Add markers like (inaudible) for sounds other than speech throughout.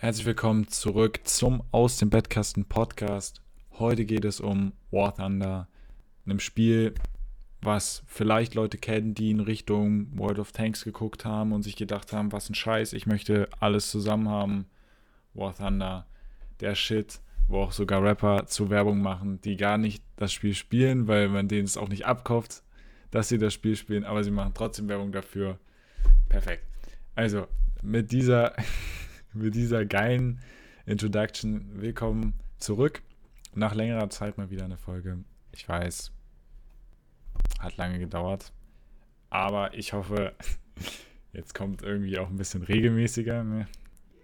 Herzlich willkommen zurück zum Aus dem Bettkasten Podcast. Heute geht es um War Thunder, einem Spiel, was vielleicht Leute kennen, die in Richtung World of Tanks geguckt haben und sich gedacht haben, was ein Scheiß, ich möchte alles zusammen haben. War Thunder, der Shit, wo auch sogar Rapper zu Werbung machen, die gar nicht das Spiel spielen, weil man denen es auch nicht abkauft, dass sie das Spiel spielen, aber sie machen trotzdem Werbung dafür. Perfekt. Also, mit dieser (laughs) mit dieser geilen Introduction. Willkommen zurück. Nach längerer Zeit mal wieder eine Folge. Ich weiß, hat lange gedauert. Aber ich hoffe, (laughs) jetzt kommt irgendwie auch ein bisschen regelmäßiger. Ne?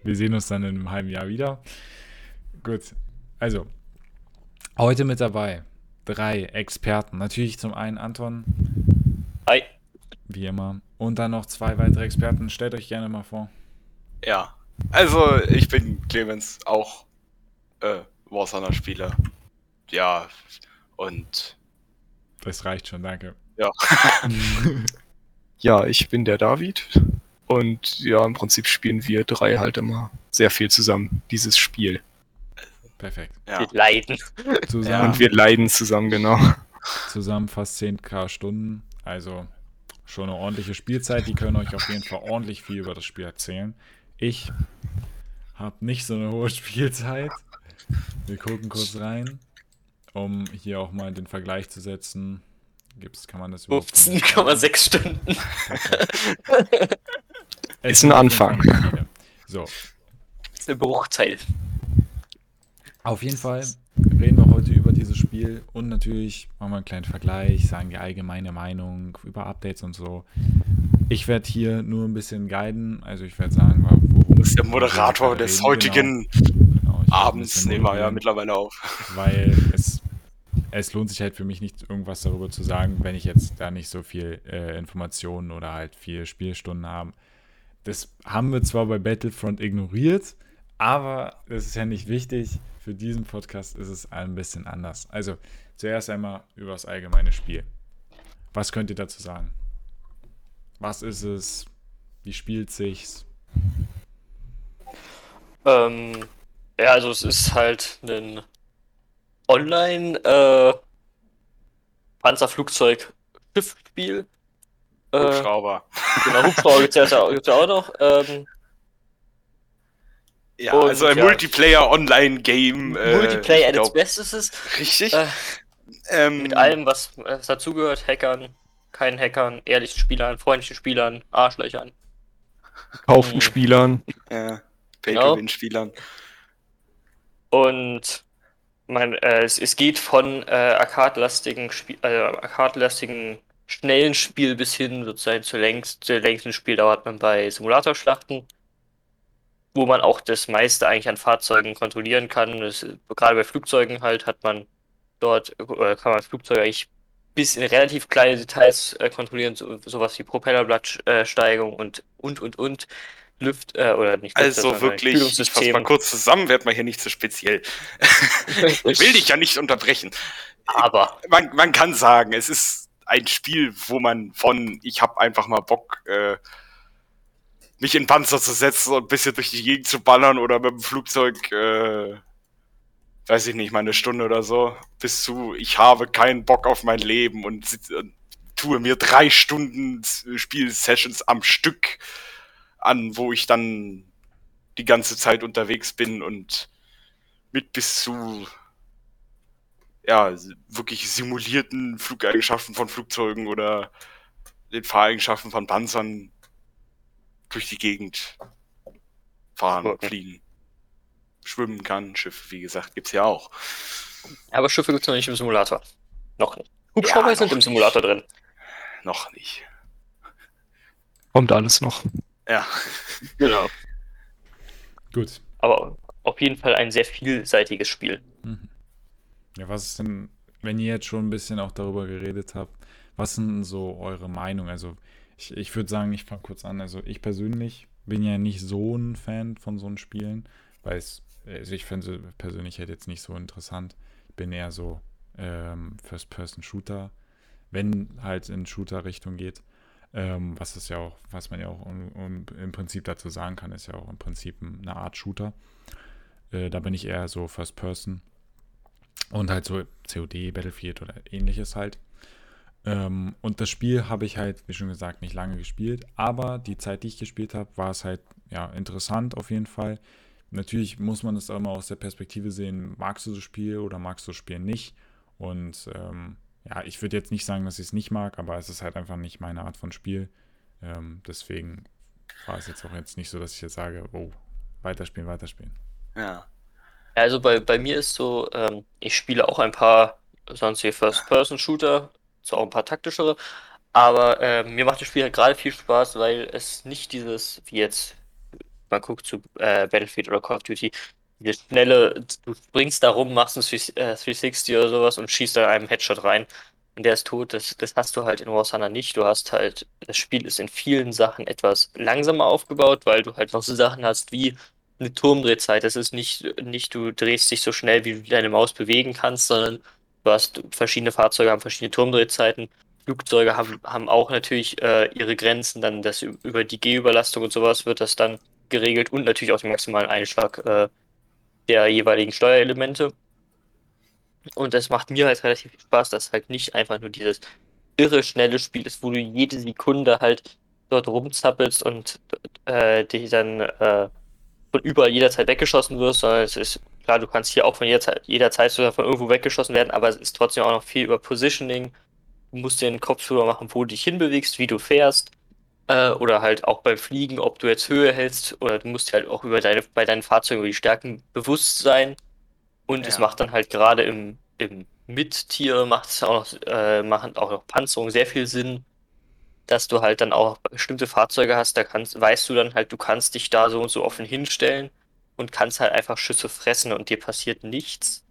Wir sehen uns dann in einem halben Jahr wieder. Gut, also, heute mit dabei drei Experten. Natürlich zum einen Anton. Hi. Wie immer. Und dann noch zwei weitere Experten. Stellt euch gerne mal vor. Ja, also, ich bin Clemens, auch äh, Warhammer-Spieler. Ja, und. Das reicht schon, danke. Ja. (laughs) ja, ich bin der David. Und ja, im Prinzip spielen wir drei halt immer sehr viel zusammen, dieses Spiel. Perfekt. Ja. Wir leiden. Zusammen, Ja, und wir leiden zusammen, genau. zusammen fast 10k Stunden. Also schon eine ordentliche Spielzeit. Die können euch auf jeden Fall ordentlich viel über das Spiel erzählen. Ich habe nicht so eine hohe (laughs) Spielzeit. Wir gucken kurz rein, um hier auch mal den Vergleich zu setzen. Gibt's, kann man das überhaupt? (laughs) 15,6 Stunden. Es Ist ein Anfang. So, ist eine Bruchteil. Auf jeden Fall reden wir heute über dieses Spiel und natürlich machen wir einen kleinen Vergleich, sagen die allgemeine Meinung über Updates und so. Ich werde hier nur ein bisschen guiden, also ich werde sagen, worum Du bist der Moderator des heutigen Genau, ich werd ein Abends, nehmen wir ja mittlerweile auf. Weil es, es lohnt sich halt für mich nicht, irgendwas darüber zu sagen, wenn ich jetzt da nicht so viel äh, Informationen oder halt viel Spielstunden habe. Das haben wir zwar bei Battlefront ignoriert, aber das ist ja nicht wichtig. Für diesen Podcast ist es ein bisschen anders. Also zuerst einmal über das allgemeine Spiel. Was könnt ihr dazu sagen? Was ist es? Wie spielt sich's? Ähm, ja, also es ist halt ein Online äh, Panzerflugzeug-Schiffspiel. Äh, Hubschrauber. genau, Hubschrauber gibt es ja auch noch. Ähm, Ja, Und, also ein ja. Multiplayer-Online-Game. äh, Multiplayer at its best ist es. Richtig. Äh, ähm, mit allem, was, was dazugehört. Hackern, keinen Hackern, ehrlichen Spielern, freundlichen Spielern, Arschlöchern. Kauften Mhm. Spielern. Ja, Genau. Pay-to-Win-Spielern. Und man, äh, es, es geht von äh, arcade-lastigen, Spiel, äh, arcade-lastigen schnellen Spiel bis hin sozusagen zur längst, zur längsten Spieldauer hat man bei Simulatorschlachten, wo man auch das meiste eigentlich an Fahrzeugen kontrollieren kann. Das, gerade bei Flugzeugen halt hat man dort, äh, kann man Flugzeuge eigentlich bis in relativ kleine Details äh, kontrollieren, so, sowas wie Propellerblattsteigung und, und, und, und. Lüft, äh, oder nicht Also sondern wirklich, ich fasse mal kurz zusammen, werd mal hier nicht zu speziell. ich (laughs) will dich ja nicht unterbrechen. Aber man, man kann sagen, es ist ein Spiel, wo man von, ich habe einfach mal Bock, äh, mich in Panzer zu setzen und ein bisschen durch die Gegend zu ballern oder mit dem Flugzeug, äh, weiß ich nicht, mal eine Stunde oder so, bis zu, ich habe keinen Bock auf mein Leben und, und tue mir drei Stunden Spielsessions am Stück an, wo ich dann die ganze Zeit unterwegs bin und mit bis zu ja, wirklich simulierten Flugeigenschaften von Flugzeugen oder den Fahreigenschaften von Panzern durch die Gegend fahren, Okay. fliegen. Schwimmen kann, Schiffe, wie gesagt, gibt's ja auch. Aber Schiffe gibt es noch nicht im Simulator. Noch nicht. Hubschrauber Ja, sind im Simulator drin. Noch nicht. Kommt alles noch. Ja. Genau. Gut. Aber auf jeden Fall ein sehr vielseitiges Spiel. Mhm. Ja, was ist denn, wenn ihr jetzt schon ein bisschen auch darüber geredet habt, was sind denn so eure Meinung? Also, ich, ich würde sagen, ich fange kurz an. Also, ich persönlich bin ja nicht so ein Fan von so einen Spielen, weil es, also ich finde persönlich halt jetzt nicht so interessant. Ich bin eher so ähm, First-Person-Shooter, wenn halt in Shooter-Richtung geht. Ähm, was ist ja auch, was man ja auch um, um, im Prinzip dazu sagen kann, ist ja auch im Prinzip eine Art Shooter. Äh, da bin ich eher so First Person und halt so COD, Battlefield oder ähnliches halt. Ähm, und das Spiel habe ich halt, wie schon gesagt, nicht lange gespielt, aber die Zeit, die ich gespielt habe, war es halt ja interessant auf jeden Fall. Natürlich muss man es auch immer aus der Perspektive sehen, magst du das Spiel oder magst du das Spiel nicht? Und ähm, ja, ich würde jetzt nicht sagen, dass ich es nicht mag, aber es ist halt einfach nicht meine Art von Spiel. Ähm, deswegen war es jetzt auch jetzt nicht so, dass ich jetzt sage, oh, weiterspielen, weiterspielen. Ja. Also bei, bei mir ist so, ähm, ich spiele auch ein paar sonstige First-Person-Shooter, so auch ein paar taktischere, aber äh, mir macht das Spiel halt gerade viel Spaß, weil es nicht dieses, wie jetzt, man guckt zu äh, Battlefield oder Call of Duty, dieses schnelle, du springst da rum, machst ein 360 äh, oder sowas und schießt da einem Headshot rein und der ist tot. Das, das hast du halt in War Thunder nicht. Du hast halt, das Spiel ist in vielen Sachen etwas langsamer aufgebaut, weil du halt noch so Sachen hast wie eine Turmdrehzeit. Das ist nicht, nicht, du drehst dich so schnell, wie du deine Maus bewegen kannst, sondern du hast verschiedene Fahrzeuge, haben verschiedene Turmdrehzeiten. Flugzeuge haben, haben auch natürlich äh, ihre Grenzen, dann das über die Gehüberlastung und sowas wird das dann geregelt und natürlich auch den maximalen Einschlag äh, der jeweiligen Steuerelemente. Und das macht mir halt relativ viel Spaß, dass halt nicht einfach nur dieses irre schnelle Spiel ist, wo du jede Sekunde halt dort rumzappelst und äh, dich dann äh, von überall jederzeit weggeschossen wirst, sondern es ist klar, du kannst hier auch von jederzeit, jederzeit sogar von irgendwo weggeschossen werden, aber es ist trotzdem auch noch viel über Positioning. Du musst dir den Kopf drüber machen, wo du dich hinbewegst, wie du fährst. Äh, oder halt auch beim Fliegen, ob du jetzt Höhe hältst, oder du musst halt auch über deine, bei deinen Fahrzeugen über die Stärken bewusst sein. Und ja. es macht dann halt gerade im, im Mittier macht es auch noch, äh, machen auch noch Panzerung sehr viel Sinn dass du halt dann auch bestimmte Fahrzeuge hast, da kannst, weißt du dann halt, du kannst dich da so und so offen hinstellen und kannst halt einfach Schüsse fressen und dir passiert nichts.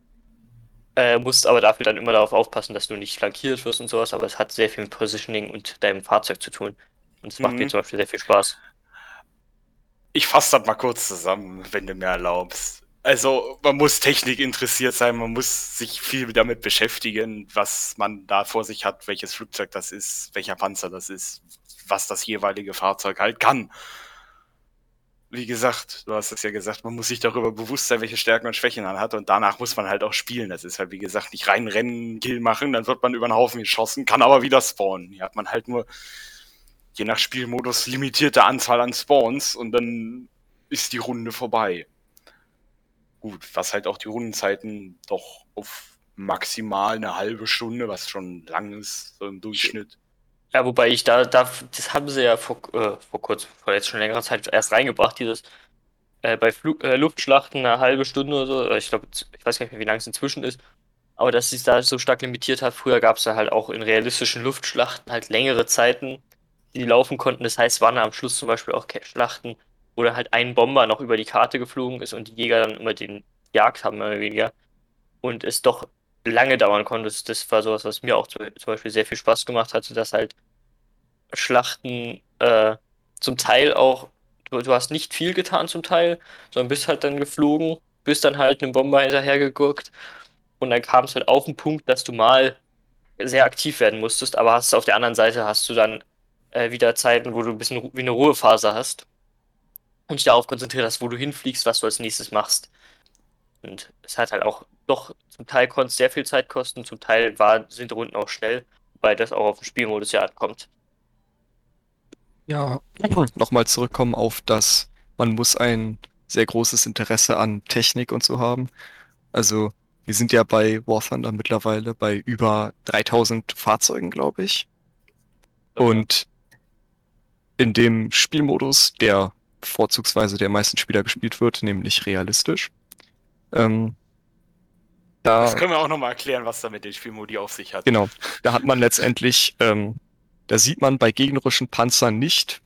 Äh, musst aber dafür dann immer darauf aufpassen, dass du nicht flankiert wirst und sowas, aber es hat sehr viel mit Positioning und deinem Fahrzeug zu tun. Und es mhm. macht mir mhm. zum Beispiel sehr viel Spaß. Ich fasse das mal kurz zusammen, wenn du mir erlaubst. Also man muss Technik interessiert sein, man muss sich viel damit beschäftigen, was man da vor sich hat, welches Flugzeug das ist, welcher Panzer das ist, was das jeweilige Fahrzeug halt kann. Wie gesagt, du hast es ja gesagt, man muss sich darüber bewusst sein, welche Stärken und Schwächen man hat und danach muss man halt auch spielen. Das ist halt, wie gesagt, nicht rein rennen, Kill machen, dann wird man über den Haufen geschossen, kann aber wieder spawnen. Hier hat man halt nur, je nach Spielmodus, limitierte Anzahl an Spawns und dann ist die Runde vorbei gut, was halt auch die Rundenzeiten doch auf maximal eine halbe Stunde, was schon lang ist, so im Durchschnitt. Ja, wobei ich da, da das haben sie ja vor, äh, vor kurzem, vor jetzt schon längerer Zeit erst reingebracht, dieses äh, bei Flug, äh, Luftschlachten eine halbe Stunde oder so, ich glaube, ich weiß gar nicht mehr, wie lange es inzwischen ist, aber dass sich da so stark limitiert hat, früher gab es da halt auch in realistischen Luftschlachten halt längere Zeiten, die laufen konnten. Das heißt, waren am Schluss zum Beispiel auch Schlachten, oder halt ein Bomber noch über die Karte geflogen ist und die Jäger dann immer den Jagd haben, mehr oder weniger. Und es doch lange dauern konnte. Das, war sowas, was mir auch zum Beispiel sehr viel Spaß gemacht hatte, dass halt Schlachten äh, zum Teil auch, du, du, hast nicht viel getan zum Teil, sondern bist halt dann geflogen, bist dann halt einem Bomber hinterhergegurkt und dann kam es halt auf den Punkt, dass du mal sehr aktiv werden musstest, aber hast auf der anderen Seite hast du dann äh, wieder Zeiten, wo du ein bisschen wie eine Ruhephase hast und dich darauf konzentriert hast, wo du hinfliegst, was du als nächstes machst. Und es hat halt auch doch zum Teil konnte es sehr viel Zeit kosten, zum Teil war, sind Runden auch schnell, weil das auch auf den Spielmodus ja ankommt. Ja, (clears throat) nochmal zurückkommen auf das, man muss ein sehr großes Interesse an Technik und so haben. Also wir sind ja bei War Thunder mittlerweile bei über 3000 Fahrzeugen, glaube ich. Okay. Und in dem Spielmodus, der vorzugsweise der meisten Spieler gespielt wird, nämlich realistisch. Ähm, da, das können wir auch nochmal erklären, was da mit den Spielmodi auf sich hat. Genau, da hat man letztendlich, ähm, da sieht man bei gegnerischen Panzern nicht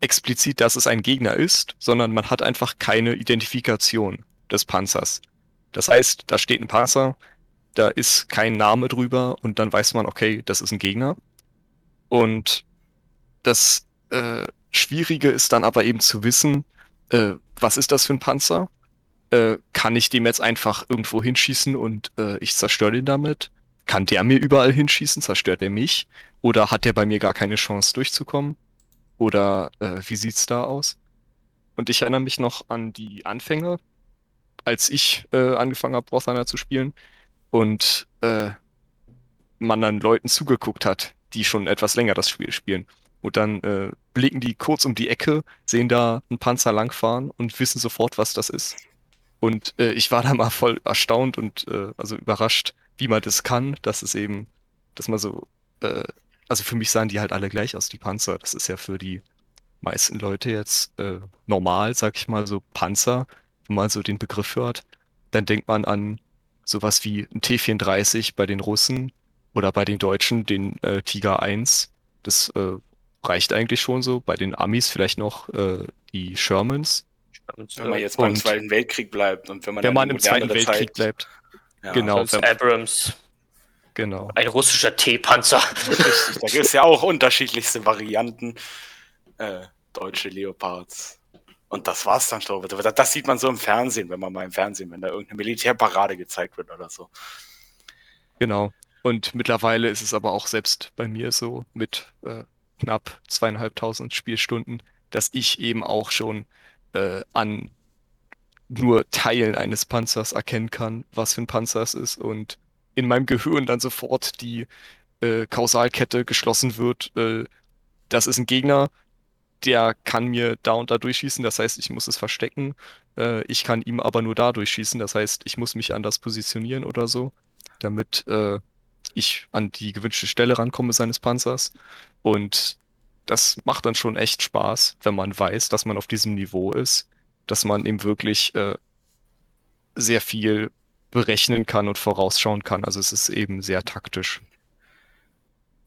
explizit, dass es ein Gegner ist, sondern man hat einfach keine Identifikation des Panzers. Das heißt, da steht ein Panzer, da ist kein Name drüber und dann weiß man, okay, das ist ein Gegner. Und das äh, Schwierige ist dann aber eben zu wissen, äh, was ist das für ein Panzer? Äh, kann ich dem jetzt einfach irgendwo hinschießen und äh, ich zerstöre den damit? kann der mir überall hinschießen? Zerstört er mich? Oder hat der bei mir gar keine Chance durchzukommen? Oder äh, wie sieht's da aus? Und ich erinnere mich noch an die Anfänge, als ich äh, angefangen habe, Thunder zu spielen und äh, man dann Leuten zugeguckt hat, die schon etwas länger das Spiel spielen. Und dann äh, blicken die kurz um die Ecke, sehen da einen Panzer langfahren und wissen sofort, was das ist. Und äh, ich war da mal voll erstaunt und äh, also überrascht, wie man das kann, dass es eben, dass man so, äh, also für mich sahen die halt alle gleich aus, die Panzer. Das ist ja für die meisten Leute jetzt äh, normal, sag ich mal, so Panzer, wenn man so den Begriff hört. Dann denkt man an sowas wie ein T-34 bei den Russen oder bei den Deutschen, den äh, Tiger 1. Das äh, reicht eigentlich schon so. Bei den Amis vielleicht noch äh, die Shermans. Wenn man jetzt beim Und- Zweiten Weltkrieg bleibt und wenn man, Wenn man in im Zweiten Weltkrieg Zeit- bleibt. Ja, Genau. Abrams, Genau. ein russischer T-Panzer. Richtig, da gibt es ja auch unterschiedlichste Varianten. Äh, deutsche Leopards. Und das war's dann schon. Das das sieht man so im Fernsehen, wenn man mal im Fernsehen, wenn da irgendeine Militärparade gezeigt wird oder so. Genau. Und mittlerweile ist es aber auch selbst bei mir so mit äh, knapp zweieinhalbtausend Spielstunden, dass ich eben auch schon äh, an nur Teilen eines Panzers erkennen kann, was für ein Panzer es ist und in meinem Gehirn dann sofort die äh, Kausalkette geschlossen wird. Äh, das ist ein Gegner, der kann mir da und da durchschießen, das heißt, ich muss es verstecken. Äh, ich kann ihm aber nur da durchschießen, das heißt, ich muss mich anders positionieren oder so, damit äh, ich an die gewünschte Stelle rankomme seines Panzers. Und das macht dann schon echt Spaß, wenn man weiß, dass man auf diesem Niveau ist, dass man eben wirklich äh, sehr viel berechnen kann und vorausschauen kann. Also es ist eben sehr taktisch.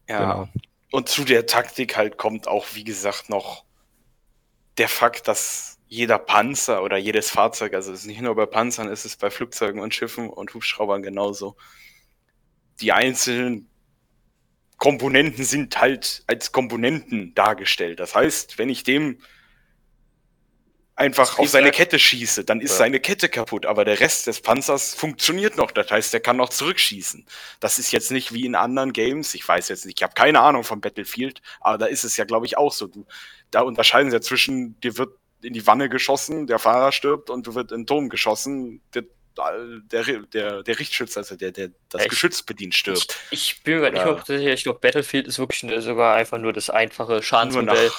Ja. Genau. Und zu der Taktik halt kommt auch, wie gesagt, noch der Fakt, dass jeder Panzer oder jedes Fahrzeug, also es ist nicht nur bei Panzern, es ist bei Flugzeugen und Schiffen und Hubschraubern genauso. Die einzelnen Komponenten sind halt als Komponenten dargestellt. Das heißt, wenn ich dem einfach auf seine Kette schieße, dann ist Ja. seine Kette kaputt, aber der Rest des Panzers funktioniert noch. Das heißt, der kann noch zurückschießen. Das ist jetzt nicht wie in anderen Games. Ich weiß jetzt nicht, ich habe keine Ahnung von Battlefield, aber da ist es ja, glaube ich, auch so. Du, da unterscheiden sie ja zwischen, dir wird in die Wanne geschossen, der Fahrer stirbt und du wird in den Turm geschossen, der, der, der, der Richtschütze, also der, der das Echt? Geschütz bedient, stirbt. Ich, ich bin mir nicht Ja. mehr sicher. Ich glaube, Battlefield ist wirklich sogar einfach nur das einfache Schadensmodell.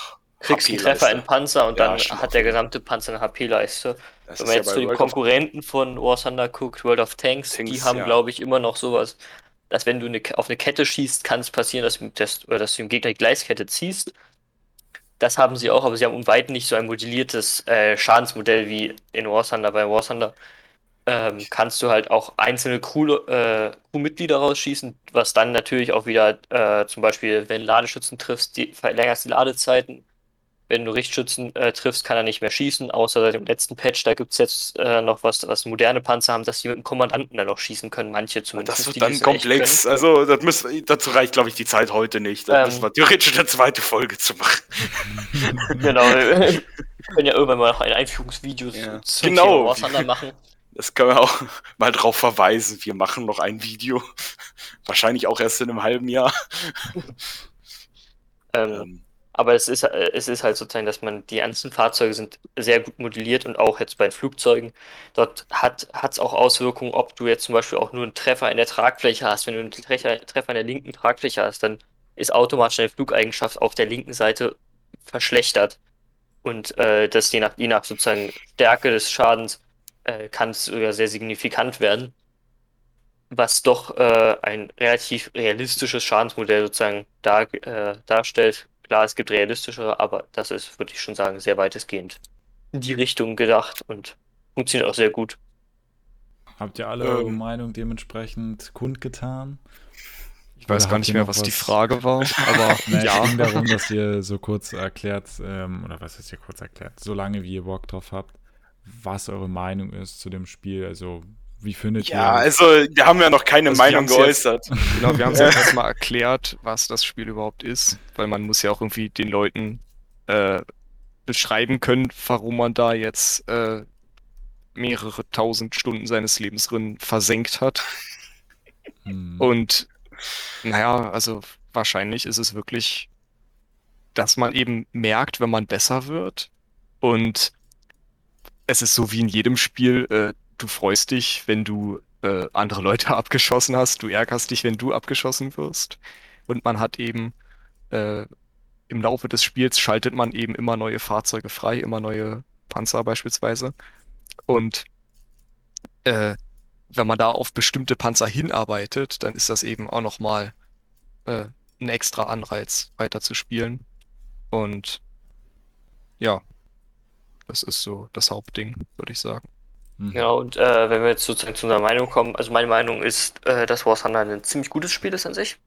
Kriegst einen. Treffer in Panzer und Ja, dann stimmt. hat der gesamte Panzer eine HP-Leiste. Wenn man ja jetzt bei zu den Konkurrenten von War Thunder guckt, World of Tanks, die Tanks, haben, ja. glaube ich, immer noch sowas, dass wenn du eine, auf eine Kette schießt, kann es passieren, dass, du- dass, dass du dem Gegner die Gleiskette ziehst. Das haben sie auch, aber sie haben um weit nicht so ein modelliertes äh, Schadensmodell wie in War Thunder. Bei War Thunder ähm, kannst du halt auch einzelne äh, Crewmitglieder rausschießen, was dann natürlich auch wieder äh, zum Beispiel, wenn Ladeschützen triffst, die verlängerst die Ladezeiten. Wenn du Richtschützen äh, triffst, kann er nicht mehr schießen, außer seit dem letzten Patch. Da gibt es jetzt äh, noch was, was moderne Panzer haben, dass die mit dem Kommandanten dann noch schießen können. Manche zumindest. Das wird dann komplex. Also, das müß, dazu reicht, glaube ich, die Zeit heute nicht. Da Ähm. müssen wir theoretisch eine zweite Folge zu machen. Genau. (laughs) Wir können ja irgendwann mal noch ein Einführungsvideo Ja. zum Genau. Thunder machen. Das können wir auch (laughs) mal drauf verweisen. Wir machen noch ein Video. (laughs) Wahrscheinlich auch erst in einem halben Jahr. (laughs) Ähm, Ähm, Aber es ist, es ist halt sozusagen, dass man, die ganzen Fahrzeuge sind sehr gut modelliert und auch jetzt bei den Flugzeugen. Dort hat es auch Auswirkungen, ob du jetzt zum Beispiel auch nur einen Treffer in der Tragfläche hast. Wenn du einen Treffer, Treffer in der linken Tragfläche hast, dann ist automatisch deine Flugeigenschaft auf der linken Seite verschlechtert. Und äh, das je nach, je nach sozusagen Stärke des Schadens äh, kann es sogar sehr signifikant werden. Was doch äh, ein relativ realistisches Schadensmodell sozusagen dar, äh, darstellt. Klar, es gibt realistischere, aber das ist, würde ich schon sagen, sehr weitestgehend in die Richtung gedacht und funktioniert auch sehr gut. Habt ihr alle eure Ähm. Meinung dementsprechend kundgetan? Ich weiß Oder gar nicht mehr, noch was die was- Frage war, aber (laughs) Nee, ja. es ging darum, dass ihr so kurz erklärt, ähm, oder was ist ihr kurz erklärt, solange wie ihr Bock drauf habt, was eure Meinung ist zu dem Spiel. Also, wie findet ja, ihr also, wir haben ja noch keine Also, Meinung haben's jetzt- geäußert. (laughs) Genau, wir haben es jetzt (laughs) erstmal erklärt, was das Spiel überhaupt ist, weil man muss ja auch irgendwie den Leuten äh, beschreiben können, warum man da jetzt äh, mehrere tausend Stunden seines Lebens drin versenkt hat. Hm. Und naja, also wahrscheinlich ist es wirklich, dass man eben merkt, wenn man besser wird. Und es ist so wie in jedem Spiel, äh, du freust dich, wenn du äh, andere Leute (laughs) abgeschossen hast, du ärgerst dich, wenn du abgeschossen wirst. Und man hat eben äh, im Laufe des Spiels schaltet man eben immer neue Fahrzeuge frei, immer neue Panzer beispielsweise. Und äh, wenn man da auf bestimmte Panzer hinarbeitet, dann ist das eben auch nochmal äh, ein extra Anreiz, weiter zu spielen. Und ja, das ist so das Hauptding, würde ich sagen. Mhm. Genau, und äh, wenn wir jetzt sozusagen zu unserer Meinung kommen, also meine Meinung ist, äh, dass War Thunder ein ziemlich gutes Spiel ist an sich.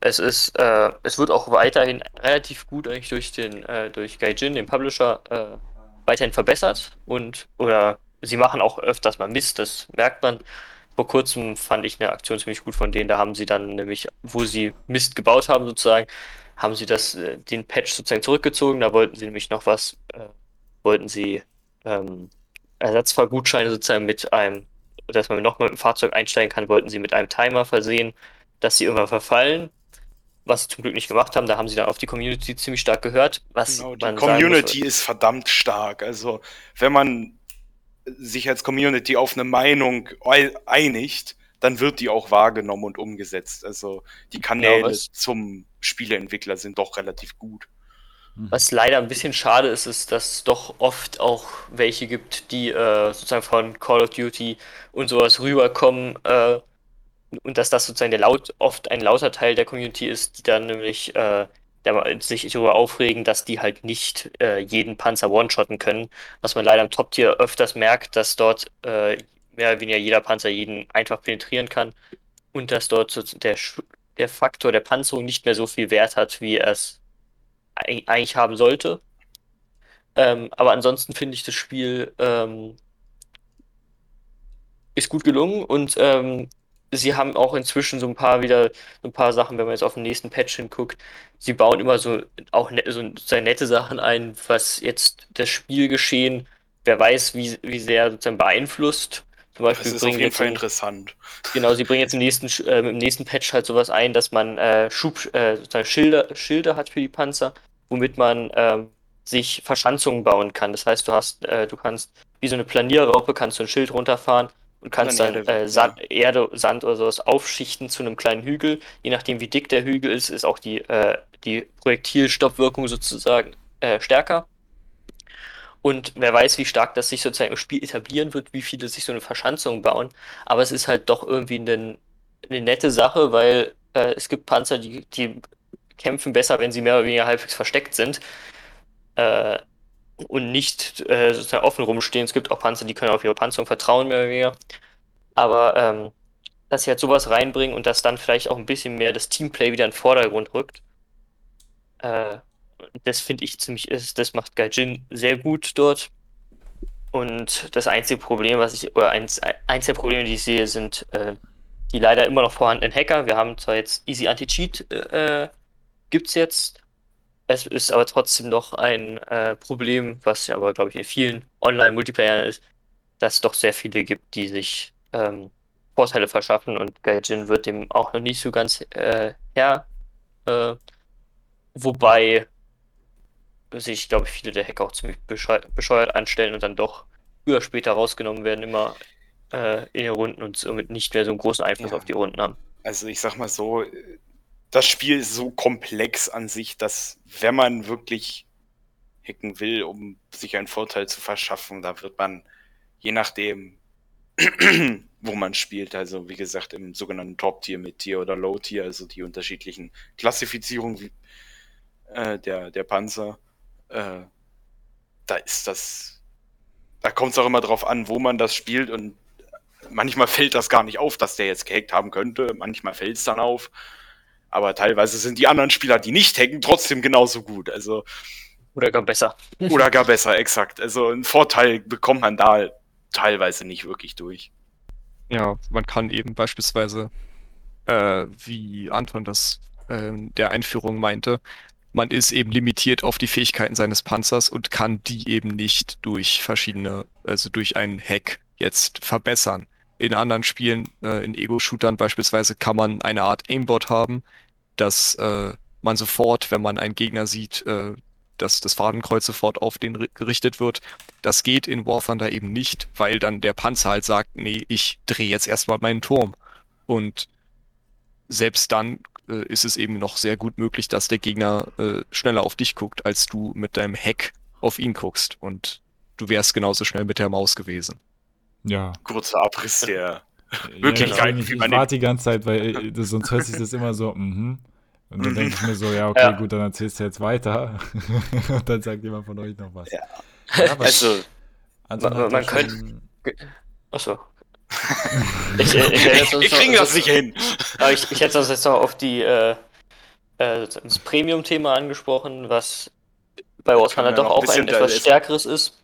Es ist, äh, es wird auch weiterhin relativ gut eigentlich durch den, äh, durch Gaijin, den Publisher, äh, weiterhin verbessert und oder sie machen auch öfters mal Mist, das merkt man. Vor kurzem fand ich eine Aktion ziemlich gut von denen, da haben sie dann nämlich, wo sie Mist gebaut haben sozusagen, haben sie das, äh, den Patch sozusagen zurückgezogen, da wollten sie nämlich noch was, äh, wollten sie ähm, Ersatzfahrgutscheine sozusagen mit einem, dass man noch mit dem Fahrzeug einsteigen kann, wollten sie mit einem Timer versehen, dass sie irgendwann verfallen. Was sie zum Glück nicht gemacht haben, da haben sie dann auf die Community ziemlich stark gehört. Was Genau, die Community muss, ist verdammt stark. Also, wenn man sich als Community auf eine Meinung ei- einigt, dann wird die auch wahrgenommen und umgesetzt. Also, die Kanäle was- zum Spieleentwickler sind doch relativ gut. Was leider ein bisschen schade ist, ist, dass es doch oft auch welche gibt, die äh, sozusagen von Call of Duty und sowas rüberkommen äh, und dass das sozusagen der laut oft ein lauter Teil der Community ist, die dann nämlich äh, sich darüber aufregen, dass die halt nicht äh, jeden Panzer one-shotten können. Was man leider im Top-Tier öfters merkt, dass dort äh, mehr oder weniger jeder Panzer jeden einfach penetrieren kann und dass dort so der, der Faktor der Panzerung nicht mehr so viel Wert hat, wie es eigentlich haben sollte. Ähm, aber ansonsten finde ich das Spiel ähm, ist gut gelungen und ähm, sie haben auch inzwischen so ein paar wieder so ein paar Sachen, wenn man jetzt auf den nächsten Patch hinguckt, sie bauen immer so auch ne, so sehr nette Sachen ein, was jetzt das Spielgeschehen, wer weiß, wie, wie sehr sozusagen beeinflusst. Zum Das Beispiel ist auf jeden Fall ein- interessant. Genau, sie bringen jetzt im nächsten, äh, im nächsten Patch halt sowas ein, dass man äh, Schub, äh, Schilder, Schilde hat für die Panzer, womit man ähm, sich Verschanzungen bauen kann. Das heißt, du hast, äh, du kannst wie so eine Planierraupe kannst du ein Schild runterfahren und kannst Dann dann Erde, äh, Sand, Erde, Sand oder sowas aufschichten zu einem kleinen Hügel. Je nachdem, wie dick der Hügel ist, ist auch die, äh, die Projektilstoppwirkung sozusagen äh, stärker. Und wer weiß, wie stark das sich sozusagen im Spiel etablieren wird, wie viele sich so eine Verschanzung bauen. Aber es ist halt doch irgendwie eine, eine nette Sache, weil äh, es gibt Panzer, die, die kämpfen besser, wenn sie mehr oder weniger halbwegs versteckt sind. Äh, und nicht äh, sozusagen offen rumstehen. Es gibt auch Panzer, die können auf ihre Panzerung vertrauen, mehr oder weniger. Aber ähm, dass sie halt sowas reinbringen und dass dann vielleicht auch ein bisschen mehr das Teamplay wieder in den Vordergrund rückt. Äh, das finde ich ziemlich das macht Gaijin sehr gut dort. Und das einzige Problem, was ich, oder eins, eins der Probleme, die ich sehe, sind äh, die leider immer noch vorhandenen Hacker. Wir haben zwar jetzt Easy Anti-Cheat, äh, gibt's jetzt. Es ist aber trotzdem noch ein äh, Problem, was ja aber, glaube ich, in vielen Online-Multiplayern ist, dass es doch sehr viele gibt, die sich ähm, Vorteile verschaffen und Gaijin wird dem auch noch nicht so ganz äh, Herr. Äh, wobei sich, glaube ich, viele der Hacker auch ziemlich bescheu bescheuert anstellen und dann doch früher oder später rausgenommen werden, immer äh, in den Runden und somit nicht mehr so einen großen Einfluss Ja. auf die Runden haben. Also ich sag mal so, das Spiel ist so komplex an sich, dass wenn man wirklich hacken will, um sich einen Vorteil zu verschaffen, da wird man je nachdem, (clears throat) wo man spielt, also wie gesagt im sogenannten Top-Tier, Mid-Tier oder Low-Tier, also die unterschiedlichen Klassifizierungen äh, der, der Panzer, äh, da ist das, da kommt es auch immer drauf an, wo man das spielt und manchmal fällt das gar nicht auf, dass der jetzt gehackt haben könnte. Manchmal fällt es dann auf. Aber teilweise sind die anderen Spieler, die nicht hacken, trotzdem genauso gut. Also, Oder gar besser. oder (laughs) gar besser, exakt. Also einen Vorteil bekommt man da teilweise nicht wirklich durch. Ja, man kann eben beispielsweise, äh, wie Anton das äh, der Einführung meinte, man ist eben limitiert auf die Fähigkeiten seines Panzers und kann die eben nicht durch verschiedene, also durch einen Hack jetzt verbessern. In anderen Spielen, äh, in Ego-Shootern beispielsweise, kann man eine Art Aimbot haben, dass äh, man sofort, wenn man einen Gegner sieht, äh, dass das Fadenkreuz sofort auf den gerichtet wird. Das geht in War Thunder eben nicht, weil dann der Panzer halt sagt, nee, ich drehe jetzt erstmal meinen Turm. Und selbst dann äh, ist es eben noch sehr gut möglich, dass der Gegner äh, schneller auf dich guckt, als du mit deinem Hack auf ihn guckst. Und du wärst genauso schnell mit der Maus gewesen. Ja. Kurzer Abriss der Ja, Möglichkeiten, ich wie ich man warte die ganze Zeit, weil äh, das, sonst hört sich das immer so, mhm. Und dann Mhm. denke ich mir so, ja, okay, Ja. gut, dann erzählst du jetzt weiter. (laughs) Und dann sagt jemand von euch noch was. Ja. aber Also, Anton man- man ja könnte- schon- Achso. (laughs) Ich, ich, ich kriege das nicht hin. Aber ich, ich hätte sonst jetzt noch auf die äh, äh, das Premium-Thema angesprochen, was bei War können Thunder wir doch auch ein etwas stärkeres ist.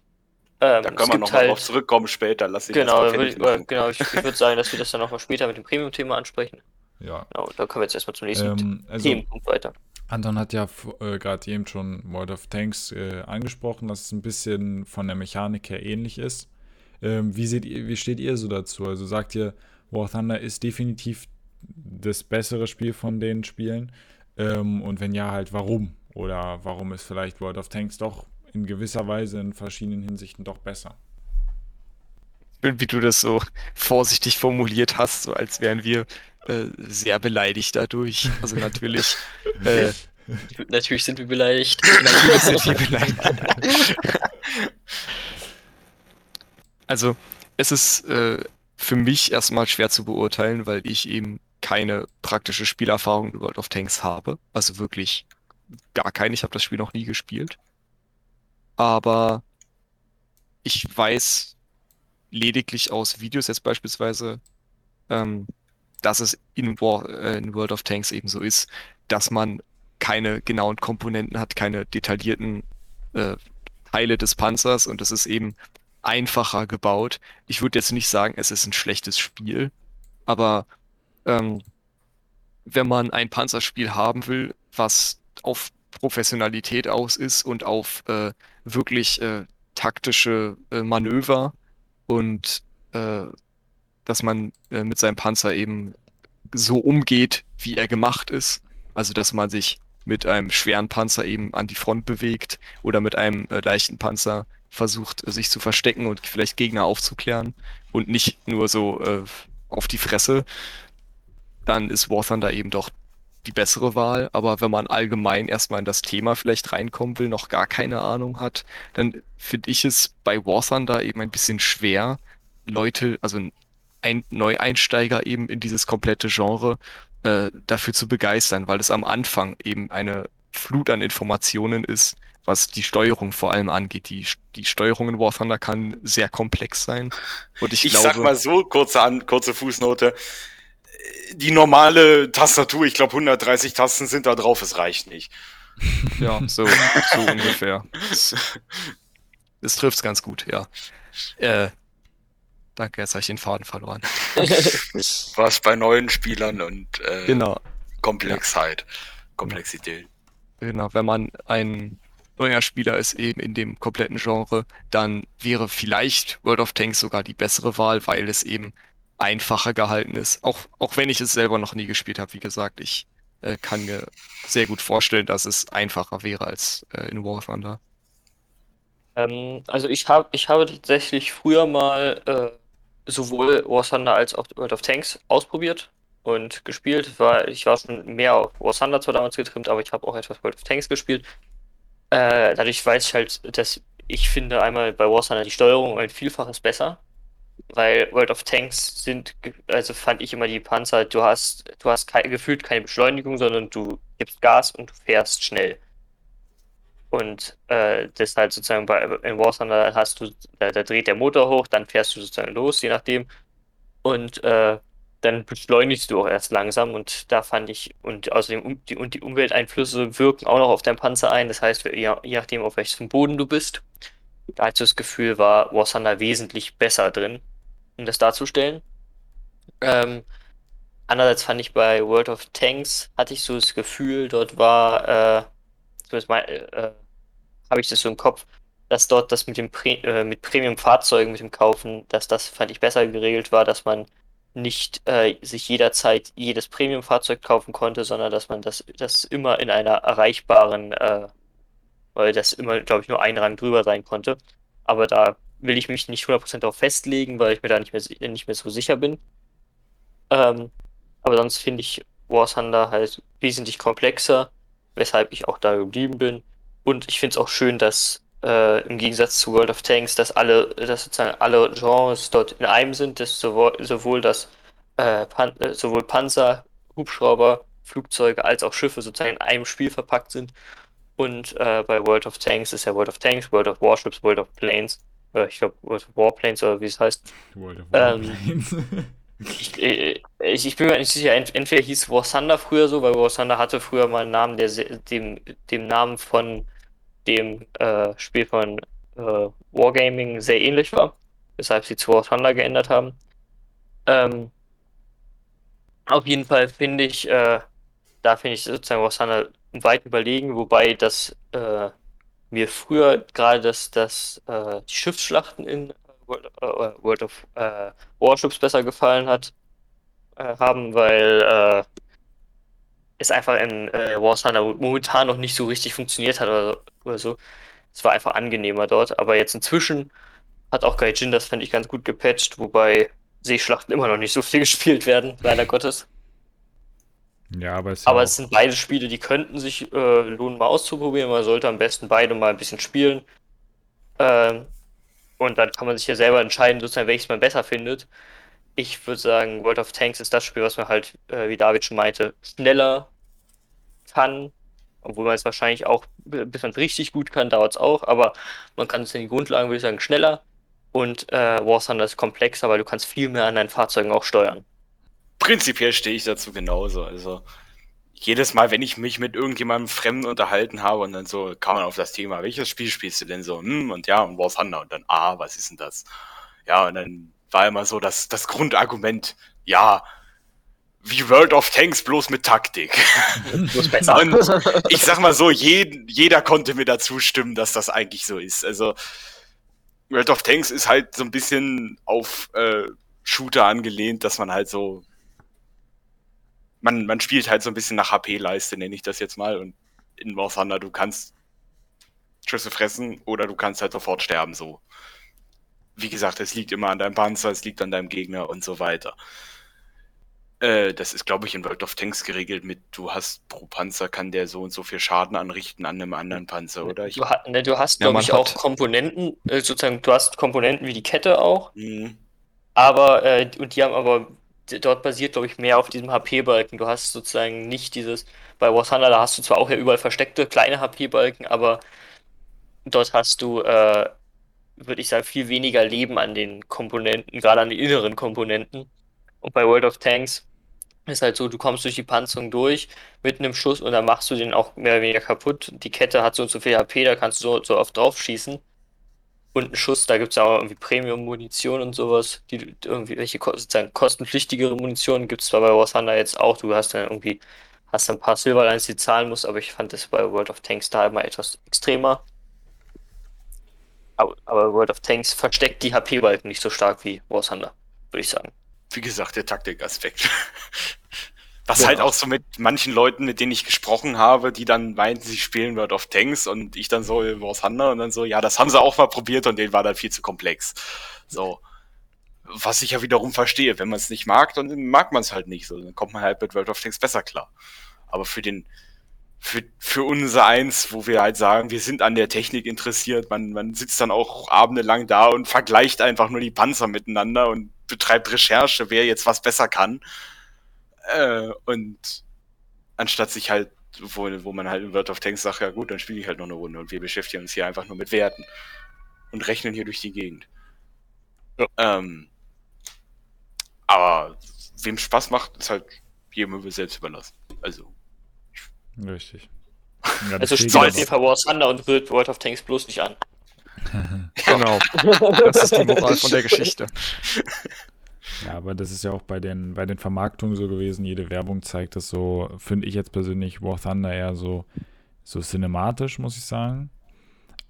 Ähm, Da können wir gibt noch mal halt, drauf zurückkommen später. Lass dich genau, würde ich, machen. genau, ich, ich würde sagen, dass wir das dann nochmal später mit dem Premium-Thema ansprechen. Ja. Genau, da kommen wir jetzt erstmal zum nächsten Ähm, also, Themenpunkt weiter. Anton hat ja äh, gerade eben schon World of Tanks äh, angesprochen, dass es ein bisschen von der Mechanik her ähnlich ist. Ähm, wie, seht ihr, wie steht ihr so dazu? Also sagt ihr, War Thunder ist definitiv das bessere Spiel von den Spielen? Ähm, und wenn ja, halt warum? Oder warum ist vielleicht World of Tanks doch in gewisser Weise in verschiedenen Hinsichten doch besser? Schön, wie du das so vorsichtig formuliert hast, so als wären wir äh, sehr beleidigt dadurch. Also natürlich, (laughs) äh, Natürlich sind wir beleidigt. (laughs) natürlich sind wir beleidigt. Also es ist äh, für mich erstmal schwer zu beurteilen, weil ich eben keine praktische Spielerfahrung in World of Tanks habe. Also wirklich gar keine. Ich habe das Spiel noch nie gespielt. Aber ich weiß lediglich aus Videos jetzt beispielsweise, ähm, dass es in, War, äh, in World of Tanks eben so ist, dass man keine genauen Komponenten hat, keine detaillierten äh, Teile des Panzers und es ist eben einfacher gebaut. Ich würde jetzt nicht sagen, es ist ein schlechtes Spiel, aber ähm, wenn man ein Panzerspiel haben will, was auf Professionalität aus ist und auf äh, wirklich äh, taktische äh, Manöver und äh, dass man äh, mit seinem Panzer eben so umgeht, wie er gemacht ist. Also dass man sich mit einem schweren Panzer eben an die Front bewegt oder mit einem äh, leichten Panzer versucht, sich zu verstecken und vielleicht Gegner aufzuklären und nicht nur so auf die Fresse, dann ist War Thunder eben doch die bessere Wahl. Aber wenn man allgemein erstmal in das Thema vielleicht reinkommen will, noch gar keine Ahnung hat, dann finde ich es bei War Thunder eben ein bisschen schwer, Leute, also ein Neueinsteiger eben in dieses komplette Genre äh, dafür zu begeistern, weil es am Anfang eben eine Flut an Informationen ist, was die Steuerung vor allem angeht. Die, die Steuerung in War Thunder kann sehr komplex sein. Und ich, Ich glaube, sag mal so, kurze, an, kurze Fußnote. Die normale Tastatur, ich glaube 130 Tasten sind da drauf, es reicht nicht. ja, so, so (laughs) ungefähr. Das, das trifft's ganz gut, ja. Äh, danke, jetzt habe ich den Faden verloren. (laughs) Was bei neuen Spielern und äh, Genau. Komplexheit. Komplexität. Genau, wenn man ein neuer Spieler ist eben in dem kompletten Genre, dann wäre vielleicht World of Tanks sogar die bessere Wahl, weil es eben einfacher gehalten ist. Auch, auch wenn ich es selber noch nie gespielt habe, wie gesagt, ich äh, kann mir sehr gut vorstellen, dass es einfacher wäre als äh, in War Thunder. Ähm, also ich habe ich habe tatsächlich früher mal äh, sowohl War Thunder als auch World of Tanks ausprobiert und gespielt. War, ich war schon mehr auf War Thunder zwar damals getrimmt, aber ich habe auch etwas World of Tanks gespielt. Äh, dadurch weiß ich halt, dass ich finde einmal bei War Thunder die Steuerung ein Vielfaches besser. Weil World of Tanks sind, also fand ich immer die Panzer, du hast, du hast kei- gefühlt keine Beschleunigung, sondern du gibst Gas und du fährst schnell. Und äh, halt sozusagen bei in War Thunder hast du, da, da dreht der Motor hoch, dann fährst du sozusagen los, je nachdem. Und äh, dann beschleunigst du auch erst langsam und da fand ich, und außerdem um, die, und die Umwelteinflüsse wirken auch noch auf deinen Panzer ein. Das heißt, je, je nachdem, auf welchem Boden du bist, da hatte ich das Gefühl, war War Thunder wesentlich besser drin, um das darzustellen. Ähm, andererseits fand ich bei World of Tanks, hatte ich so das Gefühl, dort war, äh, zumindest mal, äh, habe ich das so im Kopf, dass dort das mit dem Pre äh, mit Premium-Fahrzeugen, mit dem Kaufen, dass das fand ich besser geregelt war, dass man nicht äh, sich jederzeit jedes Premium-Fahrzeug kaufen konnte, sondern dass man das, das immer in einer erreichbaren, äh, weil das immer, glaube ich, nur ein Rang drüber sein konnte. Aber da will ich mich nicht 100% darauf festlegen, weil ich mir da nicht mehr, nicht mehr so sicher bin. Ähm, aber sonst finde ich War Thunder halt wesentlich komplexer, weshalb ich auch da geblieben bin. Und ich finde es auch schön, dass äh, im Gegensatz zu World of Tanks, dass alle, dass sozusagen alle Genres dort in einem sind, dass sowohl, sowohl das äh, Pan äh, sowohl Panzer, Hubschrauber, Flugzeuge als auch Schiffe sozusagen in einem Spiel verpackt sind. Und äh, bei World of Tanks ist ja World of Tanks, World of Warships, World of Planes, ich glaube World of Warplanes oder wie es heißt. World of Warplanes. Ähm, (laughs) ich, äh, ich, ich, bin mir nicht sicher, entweder hieß War Thunder früher so, weil War Thunder hatte früher mal einen Namen, der dem, dem Namen von dem äh, Spiel von äh, Wargaming sehr ähnlich war, weshalb sie zu War Thunder geändert haben. Ähm, auf jeden Fall finde ich, äh, da finde ich sozusagen War Thunder weit überlegen, wobei das äh, mir früher gerade das, das, äh, die Schiffsschlachten in World, äh, World of Warships besser gefallen hat, haben, weil es einfach in äh, War Thunder momentan noch nicht so richtig funktioniert hat oder, oder so. Es war einfach angenehmer dort, aber jetzt inzwischen hat auch Gaijin das, fände ich, ganz gut gepatcht, wobei Seeschlachten immer noch nicht so viel (laughs) gespielt werden, leider Gottes. Ja, aber es, aber es sind beide Spiele, die könnten sich äh, lohnen, mal auszuprobieren. Man sollte am besten beide mal ein bisschen spielen. Ähm, und dann kann man sich ja selber entscheiden, sozusagen, welches man besser findet. Ich würde sagen, World of Tanks ist das Spiel, was man halt, äh, wie David schon meinte, schneller kann. Obwohl man es wahrscheinlich auch, bis man es richtig gut kann, dauert es auch. Aber man kann es in die Grundlagen, würde ich sagen, schneller. Und äh, War Thunder ist komplexer, weil du kannst viel mehr an deinen Fahrzeugen auch steuern. Prinzipiell stehe ich dazu genauso. Also jedes Mal, wenn ich mich mit irgendjemandem Fremden unterhalten habe und dann so kam man auf das Thema, welches Spiel spielst du denn so? Hm, und ja, und War Thunder. Und dann, ah, was ist denn das? Ja, und dann war immer so das, das Grundargument, ja, wie World of Tanks bloß mit Taktik. (laughs) Bloß (laughs) besser. Und ich sag mal so, jeden, jeder konnte mir dazu stimmen, dass das eigentlich so ist. Also World of Tanks ist halt so ein bisschen auf äh, Shooter angelehnt, dass man halt so man, man spielt halt so ein bisschen nach HP-Leiste, nenne ich das jetzt mal. Und in War Thunder, du kannst Schüsse fressen oder du kannst halt sofort sterben, so. Wie gesagt, es liegt immer an deinem Panzer, es liegt an deinem Gegner und so weiter. Äh, das ist, glaube ich, in World of Tanks geregelt mit, du hast pro Panzer kann der so und so viel Schaden anrichten an einem anderen Panzer, oder? Ich, du, ha ne, du hast, glaube ja, ich, auch Komponenten, äh, sozusagen, du hast Komponenten wie die Kette auch. Mhm. Aber, äh, und die haben aber, dort basiert, glaube ich, mehr auf diesem HP-Balken. Du hast sozusagen nicht dieses, bei War Thunder, da hast du zwar auch ja überall versteckte kleine HP-Balken, aber dort hast du, äh, würde ich sagen, viel weniger Leben an den Komponenten, gerade an den inneren Komponenten. Und bei World of Tanks ist halt so, du kommst durch die Panzerung durch mit einem Schuss und dann machst du den auch mehr oder weniger kaputt. Die Kette hat so und so viel HP, da kannst du so, so oft drauf schießen. Und ein Schuss, da gibt es auch irgendwie Premium-Munition und sowas, die irgendwie, welche sozusagen kostenpflichtigere Munition gibt es zwar bei War Thunder jetzt auch, du hast dann irgendwie, hast ein paar Silverlines, die zahlen musst, aber ich fand das bei World of Tanks da immer etwas extremer. Aber, aber World of Tanks versteckt die HP-Balken nicht so stark wie War Thunder, würde ich sagen wie gesagt, der Taktikaspekt. (laughs) Was ja. halt auch so mit manchen Leuten, mit denen ich gesprochen habe, die dann meinten, sie spielen World of Tanks und ich dann so War Thunder und dann so, ja, das haben sie auch mal probiert und denen war dann viel zu komplex. So. Was ich ja wiederum verstehe. Wenn man es nicht mag, dann mag man es halt nicht. So, dann kommt man halt mit World of Tanks besser klar. Aber für den, für, für unser eins, wo wir halt sagen, wir sind an der Technik interessiert, man, man sitzt dann auch abendelang da und vergleicht einfach nur die Panzer miteinander und betreibt Recherche, wer jetzt was besser kann. Äh, und anstatt sich halt, wo, wo man halt in World of Tanks sagt, ja gut, dann spiele ich halt noch eine Runde und wir beschäftigen uns hier einfach nur mit Werten und rechnen hier durch die Gegend. Ja. Ähm, aber wem Spaß macht, ist halt jedem über selbst überlassen. Also. Richtig. (laughs) Ja, also spielt auf jeden Fall War Thunder und rührt World of Tanks bloß nicht an. (laughs) genau. Das ist die Moral von der Geschichte. (laughs) Ja, aber das ist ja auch bei den, bei den Vermarktungen so gewesen. Jede Werbung zeigt das so, finde ich jetzt persönlich War Thunder eher so, so cinematisch, muss ich sagen.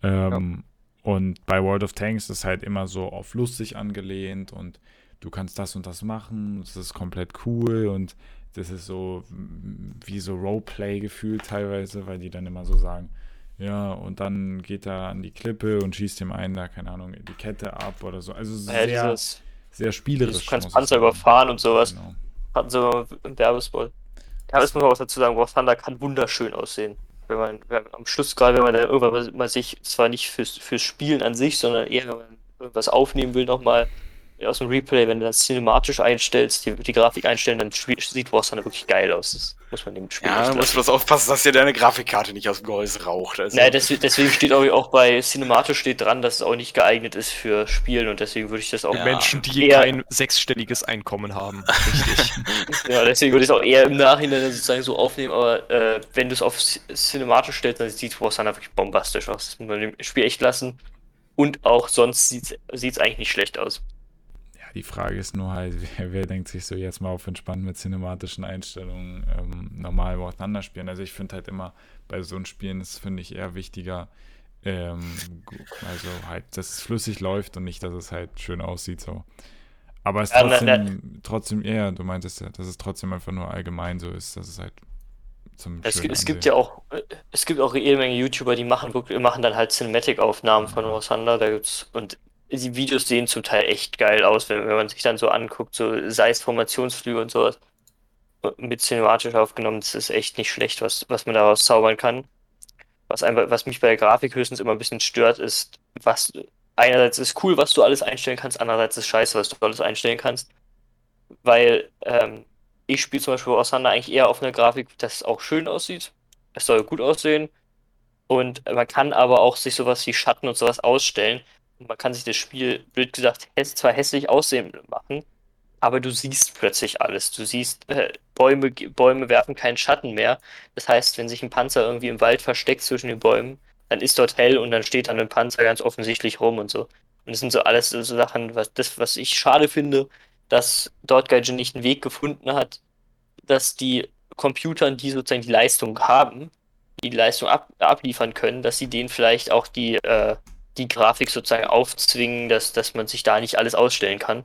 Ähm, Und bei World of Tanks ist halt immer so auf lustig angelehnt und du kannst das und das machen, das ist komplett cool und das ist so wie so Roleplay gefühlt teilweise, weil die dann immer so sagen, ja, und dann geht er an die Klippe und schießt dem einen da, keine Ahnung, die Kette ab oder so. Also sehr, Ja, dieses, sehr spielerisch. du kannst Panzer überfahren und sowas. Genau. Hatten sie mal im Werbespot. Das muss man auch dazu sagen, War Thunder kann wunderschön aussehen. Wenn man, wenn am Schluss gerade, wenn man dann irgendwann mal sich, zwar nicht fürs, fürs Spielen an sich, sondern eher, wenn man irgendwas aufnehmen will, nochmal aus dem Replay, wenn du das cinematisch einstellst, die, die Grafik einstellen, dann spiel- sieht War Thunder wirklich geil aus. Das muss man dem Spiel Ja, echt da muss lassen. bloß aufpassen, dass dir deine Grafikkarte nicht aus dem Gehäuse raucht. Also, Naja, deswegen, deswegen steht auch, auch bei cinematisch steht dran, dass es auch nicht geeignet ist für Spielen und deswegen würde ich das auch Ja. Menschen, die Eher- kein sechsstelliges Einkommen haben. Richtig. (laughs) Ja, deswegen würde ich es auch eher im Nachhinein dann sozusagen so aufnehmen, aber äh, wenn du es auf cinematisch stellst, dann sieht War Thunder wirklich bombastisch aus. Das muss man dem Spiel echt lassen. Und auch sonst sieht es eigentlich nicht schlecht aus. Ja, die Frage ist nur halt, (laughs) wer, wer denkt sich so jetzt mal auf entspannt mit cinematischen Einstellungen ähm, normal Thunder spielen. Also ich finde halt immer, bei so einem Spielen ist, finde ich, eher wichtiger, ähm, also halt, dass es flüssig läuft und nicht, dass es halt schön aussieht so. Aber es Ja, na, trotzdem, trotzdem, ja, du meintest ja, dass es trotzdem einfach nur allgemein so ist, dass es halt zum Es, gibt- es gibt ja auch, es gibt auch jede Menge YouTuber, die machen machen dann halt Cinematic-Aufnahmen von War Thunder. Da gibt's, und die Videos sehen zum Teil echt geil aus, wenn, wenn man sich dann so anguckt, so sei es Formationsflüge und sowas. Mit cinematisch aufgenommen, das ist echt nicht schlecht, was, was man daraus zaubern kann. Was einfach, was mich bei der Grafik höchstens immer ein bisschen stört, ist, was einerseits ist cool, was du alles einstellen kannst, andererseits ist scheiße, was du alles einstellen kannst. Weil ähm, ich spiele zum Beispiel Thunder eigentlich eher auf einer Grafik, dass es auch schön aussieht. Es soll gut aussehen. Und man kann aber auch sich sowas wie Schatten und sowas ausstellen. Man kann sich das Spiel, blöd gesagt, zwar hässlich aussehen machen, aber du siehst plötzlich alles. Du siehst, äh, Bäume, Bäume werfen keinen Schatten mehr. Das heißt, wenn sich ein Panzer irgendwie im Wald versteckt zwischen den Bäumen, dann ist dort hell und dann steht dann ein Panzer ganz offensichtlich rum und so. Und das sind so alles so Sachen, was das, was ich schade finde, dass dort Gaijin nicht einen Weg gefunden hat, dass die Computern, die sozusagen die Leistung haben, die die Leistung ab, abliefern können, dass sie denen vielleicht auch die, äh, die Grafik sozusagen aufzwingen, dass, dass man sich da nicht alles ausstellen kann.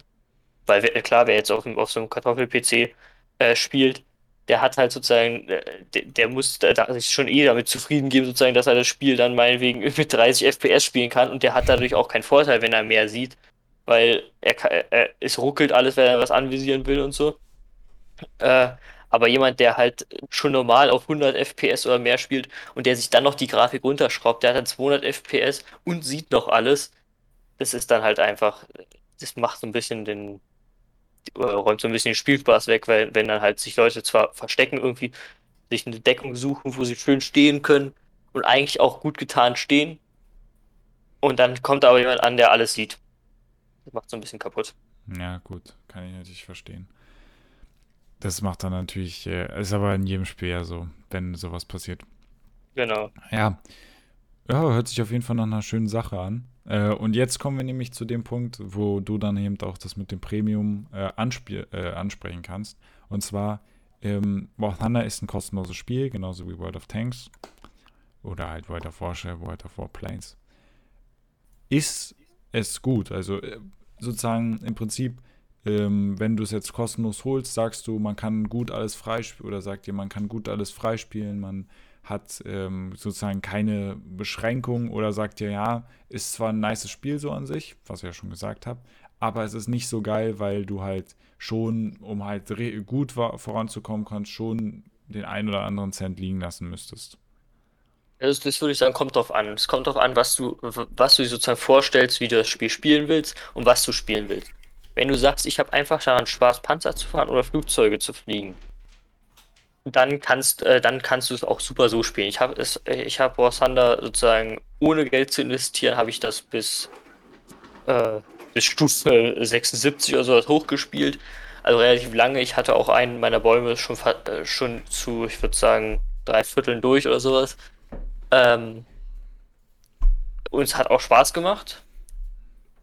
Weil klar, wer jetzt auf, auf so einem Kartoffel-PC äh, spielt, der hat halt sozusagen, äh, der, der muss da, da sich schon eh damit zufrieden geben, sozusagen, dass er das Spiel dann meinetwegen (laughs) mit 30 FPS spielen kann und der hat dadurch auch keinen Vorteil, wenn er mehr sieht, weil er, er es ruckelt alles, wenn er was anvisieren will und so. Äh, aber jemand, der halt schon normal auf 100 FPS oder mehr spielt und der sich dann noch die Grafik runterschraubt, der hat dann 200 FPS und sieht noch alles, das ist dann halt einfach, das macht so ein bisschen den, räumt so ein bisschen den Spielspaß weg, weil wenn dann halt sich Leute zwar verstecken irgendwie, sich eine Deckung suchen, wo sie schön stehen können und eigentlich auch gut getan stehen und dann kommt aber jemand an, der alles sieht. Das macht so ein bisschen kaputt. Ja, gut, kann ich natürlich verstehen. Das macht dann natürlich, äh, ist aber in jedem Spiel ja so, wenn sowas passiert. Genau. Ja. Ja, hört sich auf jeden Fall nach einer schönen Sache an. Äh, und jetzt kommen wir nämlich zu dem Punkt, wo du dann eben auch das mit dem Premium äh, äh, ansprechen kannst. Und zwar, ähm, War Thunder ist ein kostenloses Spiel, genauso wie World of Tanks. Oder halt World of Warship, World of Warplanes. Ist es gut? Also äh, sozusagen im Prinzip, ähm, wenn du es jetzt kostenlos holst, sagst du, man kann gut alles freispielen oder sagt dir, man kann gut alles freispielen, man hat ähm, sozusagen keine Beschränkung oder sagt dir, ja, ist zwar ein nices Spiel so an sich, was ich ja schon gesagt habe, aber es ist nicht so geil, weil du halt schon, um halt gut voranzukommen kannst, schon den einen oder anderen Cent liegen lassen müsstest. Das, das würde ich sagen, kommt drauf an. Es kommt drauf an, was du, was du dir sozusagen vorstellst, wie du das Spiel spielen willst und was du spielen willst. Wenn du sagst, ich habe einfach daran Spaß, Panzer zu fahren oder Flugzeuge zu fliegen, dann kannst, äh, dann kannst du es auch super so spielen. Ich habe es, äh, ich habe War Thunder sozusagen ohne Geld zu investieren, habe ich das bis, äh, bis Stufe 76 oder sowas hochgespielt. Also relativ lange. Ich hatte auch einen meiner Bäume schon, äh, schon zu, ich würde sagen, drei Vierteln durch oder sowas. Ähm, und es hat auch Spaß gemacht.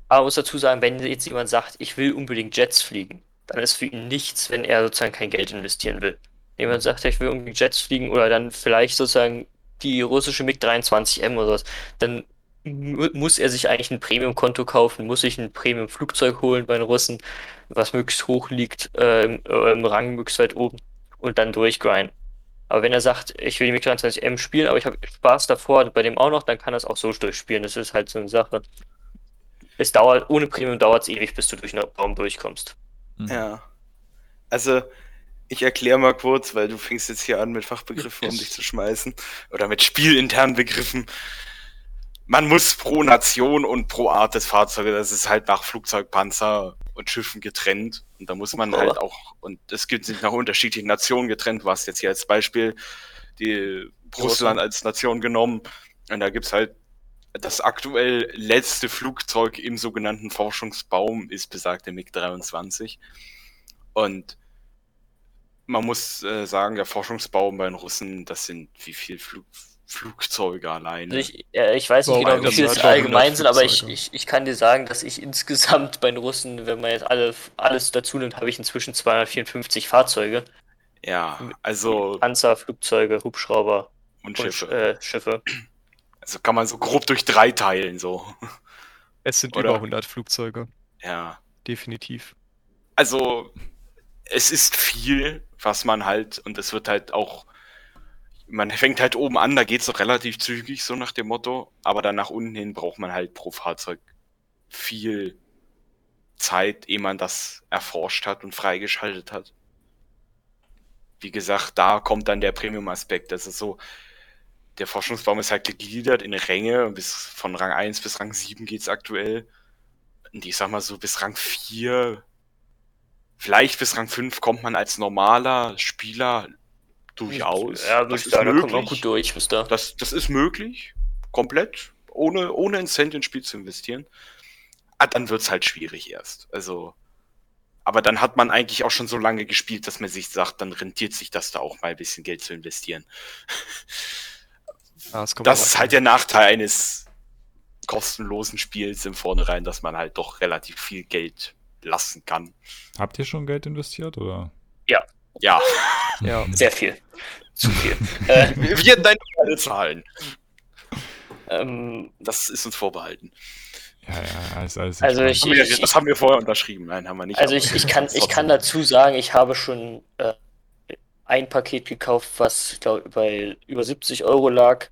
Aber muss dazu sagen, wenn jetzt jemand sagt, ich will unbedingt Jets fliegen, dann ist für ihn nichts, wenn er sozusagen kein Geld investieren will. Wenn jemand sagt, ich will unbedingt Jets fliegen oder dann vielleicht sozusagen die russische MiG-23M oder sowas, dann mu- muss er sich eigentlich ein Premium-Konto kaufen, muss sich ein Premium-Flugzeug holen bei den Russen, was möglichst hoch liegt, äh, im, äh, im Rang möglichst weit oben und dann durchgrinden. Aber wenn er sagt, ich will die MiG-23M spielen, aber ich habe Spaß davor bei dem auch noch, dann kann er es auch so durchspielen. Das ist halt so eine Sache. Es dauert, ohne Premium dauert es ewig, bis du durch einen Raum durchkommst. Mhm. Ja. Also, ich erkläre mal kurz, weil du fängst jetzt hier an mit Fachbegriffen, um dich zu schmeißen. Oder mit spielinternen Begriffen. Man muss pro Nation und pro Art des Fahrzeuges, das ist halt nach Flugzeug, Panzer und Schiffen getrennt. Und da muss man Aber- halt auch, und es gibt sich nach unterschiedlichen Nationen getrennt. Du hast jetzt hier als Beispiel die Russland als Nation genommen. Und da gibt's halt das aktuell letzte Flugzeug im sogenannten Forschungsbaum ist besagte MiG-23. Und man muss äh, sagen, der Forschungsbaum bei den Russen, das sind wie viel Flug Flugzeuge alleine. Also ich, äh, ich weiß nicht genau, wie das viel sind es über 100 allgemein sind, aber ich, ich, ich kann dir sagen, dass ich insgesamt bei den Russen, wenn man jetzt alle, alles dazu nimmt, habe ich inzwischen 254 Fahrzeuge. ja, also Panzer, Flugzeuge, Hubschrauber und und Schiffe. äh, Schiffe. Also kann man so grob durch drei teilen, so. Es sind Oder- über 100 Flugzeuge, Ja. definitiv. Also es ist viel, was man halt, und es wird halt auch, man fängt halt oben an, da geht's doch relativ zügig, so nach dem Motto, aber dann nach unten hin braucht man halt pro Fahrzeug viel Zeit, ehe man das erforscht hat und freigeschaltet hat. Wie gesagt, da kommt dann der Premium-Aspekt. Das ist so, der Forschungsbaum ist halt gegliedert in Ränge, bis von Rang 1 bis Rang 7 geht's aktuell. Und ich sag mal so, bis Rang 4 Vielleicht bis Rang 5 kommt man als normaler Spieler durchaus. Ja, das ich ist da kommt möglich. gut durch bis da. Das, das ist möglich. Komplett. Ohne, ohne einen Cent ins Spiel zu investieren. Ah, dann wird's halt schwierig erst. Also. Aber dann hat man eigentlich auch schon so lange gespielt, dass man sich sagt, dann rentiert sich das da auch mal ein bisschen Geld zu investieren. (laughs) Ja, kommt Das auch ist halt der Nachteil eines kostenlosen Spiels im Vornherein, dass man halt doch relativ viel Geld lassen kann. Habt ihr schon Geld investiert oder? Ja. Ja, (laughs) Sehr viel. Zu viel. (laughs) äh, Wir werden deine zahlen. ähm, Das ist uns vorbehalten. Ja, ja, alles, alles Also ich- Haben wir, das haben wir vorher unterschrieben. Nein, haben wir nicht. Also ich, ich, kann, ich kann dazu sagen, ich habe schon äh, ein Paket gekauft, was ich glaube bei über 70 Euro lag.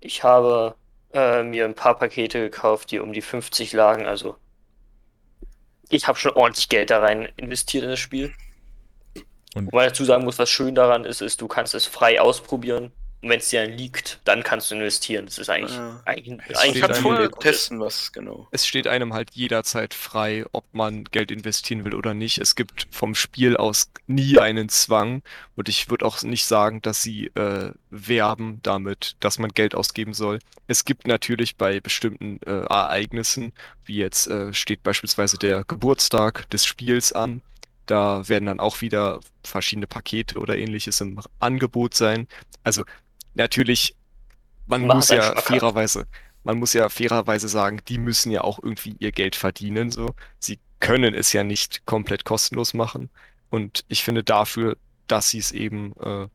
Ich habe äh, mir ein paar Pakete gekauft, die um die 50 lagen. Also ich habe schon ordentlich Geld da rein investiert in das Spiel. Und- Wobei ich dazu sagen muss, was schön daran ist, ist, du kannst es frei ausprobieren. Und wenn es dir dann liegt, dann kannst du investieren. Das ist eigentlich, Ja. eigentlich, Es eigentlich ich kann steht vorher gute- testen, was genau. es steht einem halt jederzeit frei, ob man Geld investieren will oder nicht. Es gibt vom Spiel aus nie einen Zwang und ich würde auch nicht sagen, dass sie äh, werben damit, dass man Geld ausgeben soll. Es gibt natürlich bei bestimmten äh, Ereignissen, wie jetzt äh, steht beispielsweise der Geburtstag des Spiels an, da werden dann auch wieder verschiedene Pakete oder ähnliches im Angebot sein. Also natürlich, man muss ja fairerweise man muss ja fairerweise sagen, die müssen ja auch irgendwie ihr Geld verdienen, so. Sie können es ja nicht komplett kostenlos machen. Und ich finde dafür, dass sie es eben, äh,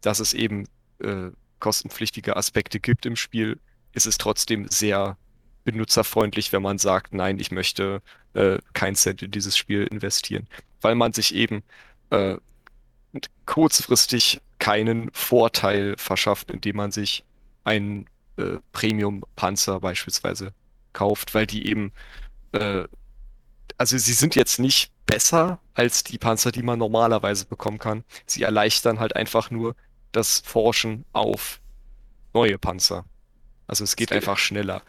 dass es eben äh, kostenpflichtige Aspekte gibt im Spiel, ist es trotzdem sehr benutzerfreundlich, wenn man sagt, nein, ich möchte äh, kein Cent in dieses Spiel investieren, weil man sich eben äh, kurzfristig keinen Vorteil verschafft, indem man sich einen äh, Premium-Panzer beispielsweise kauft, weil die eben, äh, also sie sind jetzt nicht besser als die Panzer, die man normalerweise bekommen kann. Sie erleichtern halt einfach nur das Forschen auf neue Panzer. Also es geht gibt- einfach schneller.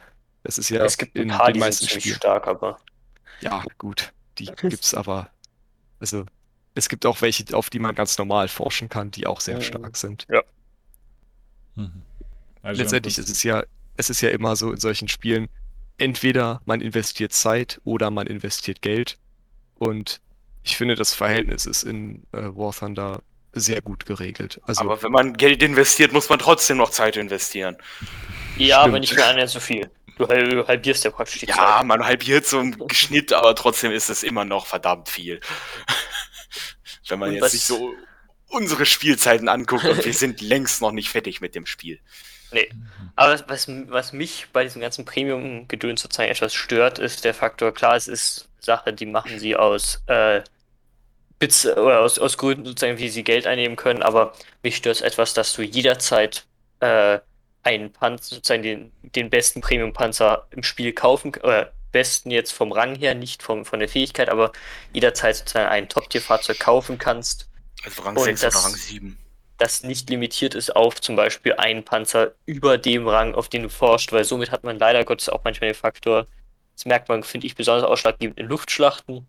Das ist ja Es gibt ein in paar, den die sind meisten Spielen. stark, aber Ja, gut, die gibt's aber, also es gibt auch welche, auf die man ganz normal forschen kann, die auch sehr Mhm. stark sind. Mhm. Also Letztendlich ist es ja, es ist ja immer so in solchen Spielen, entweder man investiert Zeit oder man investiert Geld. Und ich finde, das Verhältnis ist in äh, War Thunder sehr gut geregelt. Also Aber wenn man Geld investiert, muss man trotzdem noch Zeit investieren. ja, Stimmt. aber nicht mehr annähernd so viel. Du, du halbierst ja praktisch die Ja, Zeit. man halbiert so im Schnitt, aber trotzdem ist es immer noch verdammt viel. Wenn man Und jetzt sich so unsere Spielzeiten anguckt und wir (laughs) sind längst noch nicht fertig mit dem Spiel. Nee. Aber was- was, mich bei diesem ganzen Premium-Gedöns sozusagen etwas stört, ist der Faktor, klar, es ist Sache, die machen sie aus äh, Bits oder aus, aus Gründen sozusagen, wie sie Geld einnehmen können, aber mich stört es etwas, dass du jederzeit äh, einen Panzer, sozusagen den, den besten Premium-Panzer im Spiel kaufen, äh, besten jetzt vom Rang her, nicht vom, von der Fähigkeit, aber jederzeit sozusagen ein Top-Tier-Fahrzeug kaufen kannst Also Rang Und 6 das- oder Rang 7. das nicht limitiert ist auf zum Beispiel einen Panzer über dem Rang, auf den du forscht, weil somit hat man leider Gottes auch manchmal den Faktor, das merkt man, finde ich, besonders ausschlaggebend in Luftschlachten,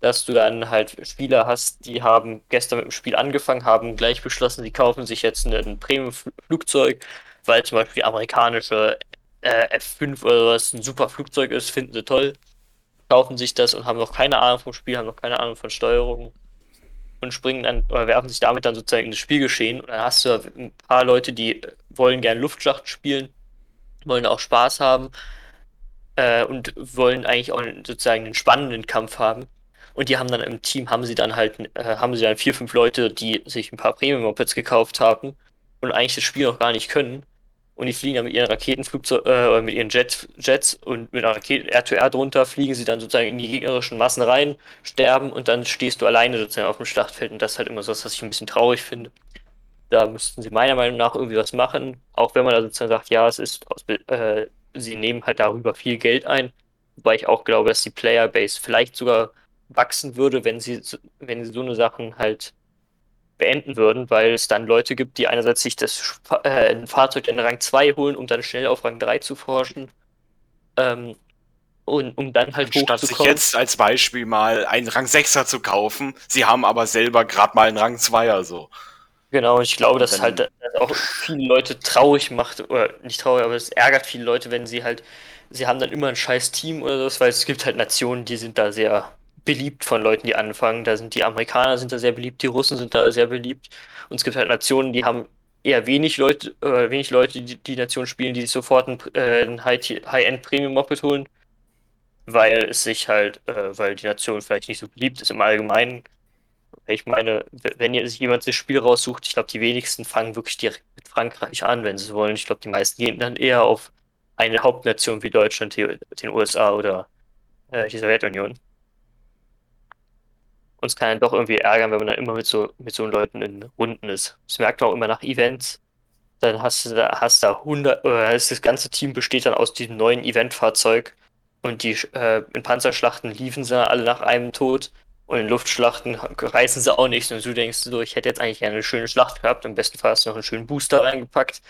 dass du dann halt Spieler hast, die haben gestern mit dem Spiel angefangen, haben gleich beschlossen, sie kaufen sich jetzt ein Premium-Flugzeug, weil zum Beispiel amerikanische äh, F5 oder was ein super Flugzeug ist, finden sie toll, kaufen sich das und haben noch keine Ahnung vom Spiel, haben noch keine Ahnung von Steuerung und springen dann oder werfen sich damit dann sozusagen in das Spielgeschehen. Und dann hast du ein paar Leute, die wollen gerne Luftschlacht spielen, wollen auch Spaß haben äh, und wollen eigentlich auch sozusagen einen spannenden Kampf haben. Und die haben dann im Team, haben sie dann halt, äh, haben sie dann vier, fünf Leute, die sich ein paar Premium-Mopeds gekauft haben und eigentlich das Spiel noch gar nicht können. Und die fliegen dann mit ihren Raketenflugzeugen, äh, mit ihren Jet, Jets und mit einer Rakete R2R drunter, fliegen sie dann sozusagen in die gegnerischen Massen rein, sterben und dann stehst du alleine sozusagen auf dem Schlachtfeld. Und das ist halt immer so, was ich ein bisschen traurig finde. Da müssten sie meiner Meinung nach irgendwie was machen, auch wenn man da sozusagen sagt, ja, es ist aus, äh, sie nehmen halt darüber viel Geld ein. Wobei ich auch glaube, dass die Playerbase vielleicht sogar wachsen würde, wenn sie, wenn sie so eine Sachen halt beenden würden, weil es dann Leute gibt, die einerseits sich das äh, ein Fahrzeug in Rang 2 holen, um dann schnell auf Rang 3 zu forschen. Ähm, und um dann halt Statt sich hochzukommen. jetzt als Beispiel mal einen Rang 6er zu kaufen, sie haben aber selber gerade mal einen Rang 2er so. Genau, und ich glaube, dass halt das auch viele Leute traurig macht, oder nicht traurig, aber es ärgert viele Leute, wenn sie halt, sie haben dann immer ein scheiß Team oder so, weil es gibt halt Nationen, die sind da sehr beliebt von Leuten, die anfangen. Da sind die Amerikaner sind da sehr beliebt, die Russen sind da sehr beliebt. Und es gibt halt Nationen, die haben eher wenig Leute, äh, wenig Leute, die die Nation spielen, die sich sofort ein, äh, ein High- High-End Premium Moped holen, weil es sich halt, äh, weil die Nation vielleicht nicht so beliebt ist im Allgemeinen. Ich meine, wenn sich jemand das Spiel raussucht, ich glaube, die wenigsten fangen wirklich direkt mit Frankreich an, wenn sie wollen. Ich glaube, die meisten gehen dann eher auf eine Hauptnation wie Deutschland, den USA oder äh, die Sowjetunion. Uns kann dann doch irgendwie ärgern, wenn man dann immer mit so, mit so Leuten in Runden ist. Das merkt man auch immer nach Events. Dann hast du da, hast da 100, oder das ganze Team besteht dann aus diesem neuen Eventfahrzeug. Und die äh, in Panzerschlachten liefen sie alle nach einem Tod. Und in Luftschlachten reißen sie auch nicht. Und du denkst so, ich hätte jetzt eigentlich eine schöne Schlacht gehabt. Im besten Fall hast du noch einen schönen Booster reingepackt.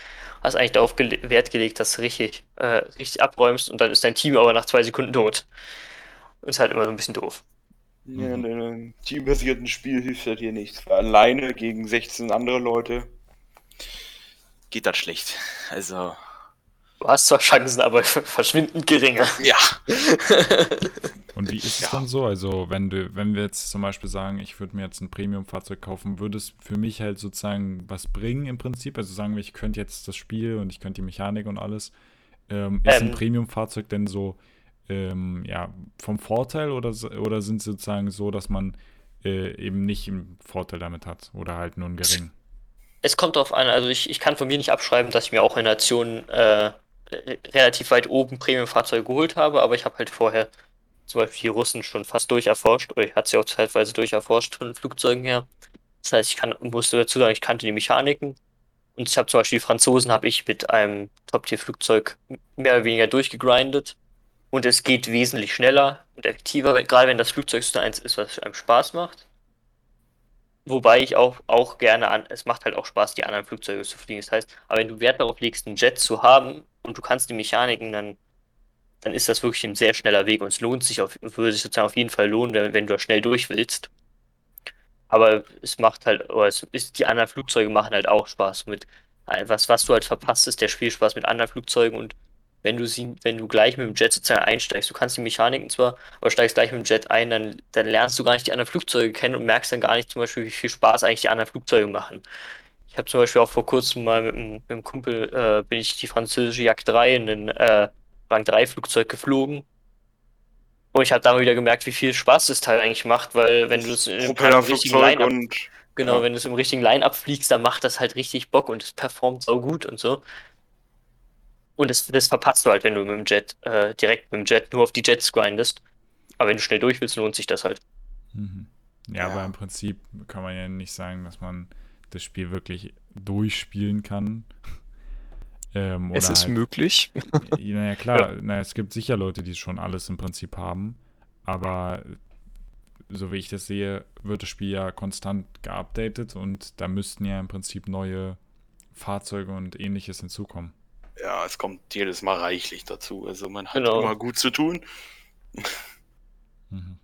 Hast eigentlich darauf gele- Wert gelegt, dass du richtig, äh, richtig abräumst. Und dann ist dein Team aber nach zwei Sekunden tot. Ist halt immer so ein bisschen doof. Ja, in einem teambasierten Spiel hilft das hier nichts. Alleine gegen 16 andere Leute geht das schlecht. Also, Du hast zwar Chancen, aber (laughs) verschwindend geringe. ja. (laughs) Und wie ist es Ja. dann so? Also, wenn du, wenn wir jetzt zum Beispiel sagen, ich würde mir jetzt ein Premium-Fahrzeug kaufen, würde es für mich halt sozusagen was bringen im Prinzip? Also sagen wir, ich könnte jetzt das Spiel und ich könnte die Mechanik und alles. Ähm, ist ein Ähm. Premium-Fahrzeug denn so ähm, ja, vom Vorteil oder, oder sind sie sozusagen so, dass man äh, eben nicht einen Vorteil damit hat oder halt nur einen geringen? Es kommt darauf an, also ich, ich kann von mir nicht abschreiben, dass ich mir auch in Nationen äh, relativ weit oben Premium-Fahrzeuge geholt habe, aber ich habe halt vorher zum Beispiel die Russen schon fast durcherforscht, oder ich hatte sie auch zeitweise durcherforscht von Flugzeugen her. Das heißt, ich kann, musste dazu sagen, ich kannte die Mechaniken. Und ich habe zum Beispiel die Franzosen habe ich mit einem Top-Tier-Flugzeug mehr oder weniger durchgegrindet. Und es geht wesentlich schneller und effektiver, gerade wenn das Flugzeug so eins ist, was einem Spaß macht. Wobei ich auch, auch gerne an, es macht halt auch Spaß, die anderen Flugzeuge zu fliegen. Das heißt, aber wenn du Wert darauf legst, einen Jet zu haben und du kannst die Mechaniken, dann, dann ist das wirklich ein sehr schneller Weg und es lohnt sich auf, würde sich sozusagen auf jeden Fall lohnen, wenn, wenn du da schnell durch willst. Aber es macht halt, oder es ist, die anderen Flugzeuge machen halt auch Spaß mit, was, was du halt verpasst, ist der Spielspaß mit anderen Flugzeugen und wenn du sie, wenn du gleich mit dem Jet sozusagen einsteigst, du kannst die Mechaniken zwar, aber steigst gleich mit dem Jet ein, dann, dann lernst du gar nicht die anderen Flugzeuge kennen und merkst dann gar nicht zum Beispiel, wie viel Spaß eigentlich die anderen Flugzeuge machen. Ich habe zum Beispiel auch vor kurzem mal mit einem, mit einem Kumpel, äh, bin ich die französische Jagd 3 in ein äh, Rang 3 Flugzeug geflogen. Und ich habe da mal wieder gemerkt, wie viel Spaß das Teil eigentlich macht, weil wenn du es in einem richtigen Line-Up und Genau, Ja. wenn du es im richtigen Line-Up fliegst, dann macht das halt richtig Bock und es performt so gut und so. Und das, das verpasst du halt, wenn du mit dem Jet, äh, direkt mit dem Jet nur auf die Jets grindest. Aber wenn du schnell durch willst, lohnt sich das halt. Mhm. Ja, Ja. aber im Prinzip kann man ja nicht sagen, dass man das Spiel wirklich durchspielen kann. (laughs) Ähm, Es ist halt, möglich. Naja, klar, (laughs) na, es gibt sicher Leute, die schon alles im Prinzip haben, aber so wie ich das sehe, wird das Spiel ja konstant geupdatet und da müssten ja im Prinzip neue Fahrzeuge und ähnliches hinzukommen. Ja, es kommt jedes Mal reichlich dazu. Also man hat Genau. immer gut zu tun. Mhm.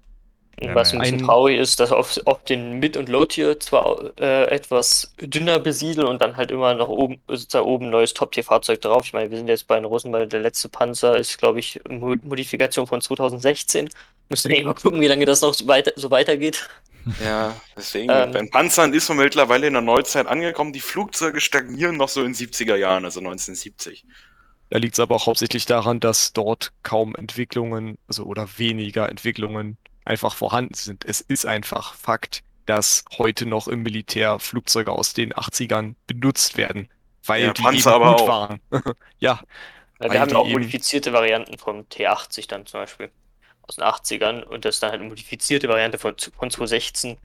Was ein bisschen Ein- traurig ist, dass auf, auf den Mid- und Low-Tier zwar äh, etwas dünner besiedeln und dann halt immer noch oben, sozusagen oben ein neues Top-Tier-Fahrzeug drauf. Ich meine, wir sind jetzt bei den Russen, weil der letzte Panzer ist, glaube ich, Mo Modifikation von 2016. Müssen wir eh mal gucken, wie lange das noch so, weiter, so weitergeht. Ja, deswegen, Ähm. beim Panzern ist man mittlerweile in der Neuzeit angekommen. Die Flugzeuge stagnieren noch so in 70er Jahren, also 1970. Da liegt es aber auch hauptsächlich daran, dass dort kaum Entwicklungen, also oder weniger Entwicklungen einfach vorhanden sind. Es ist einfach Fakt, dass heute noch im Militär Flugzeuge aus den 80ern benutzt werden, weil Ja, die Panzer eben aber gut auch. waren. (laughs) Ja, Ja, wir haben auch eben- modifizierte Varianten vom T80 dann zum Beispiel aus den 80ern und das ist dann halt eine modifizierte Variante von, von 2016.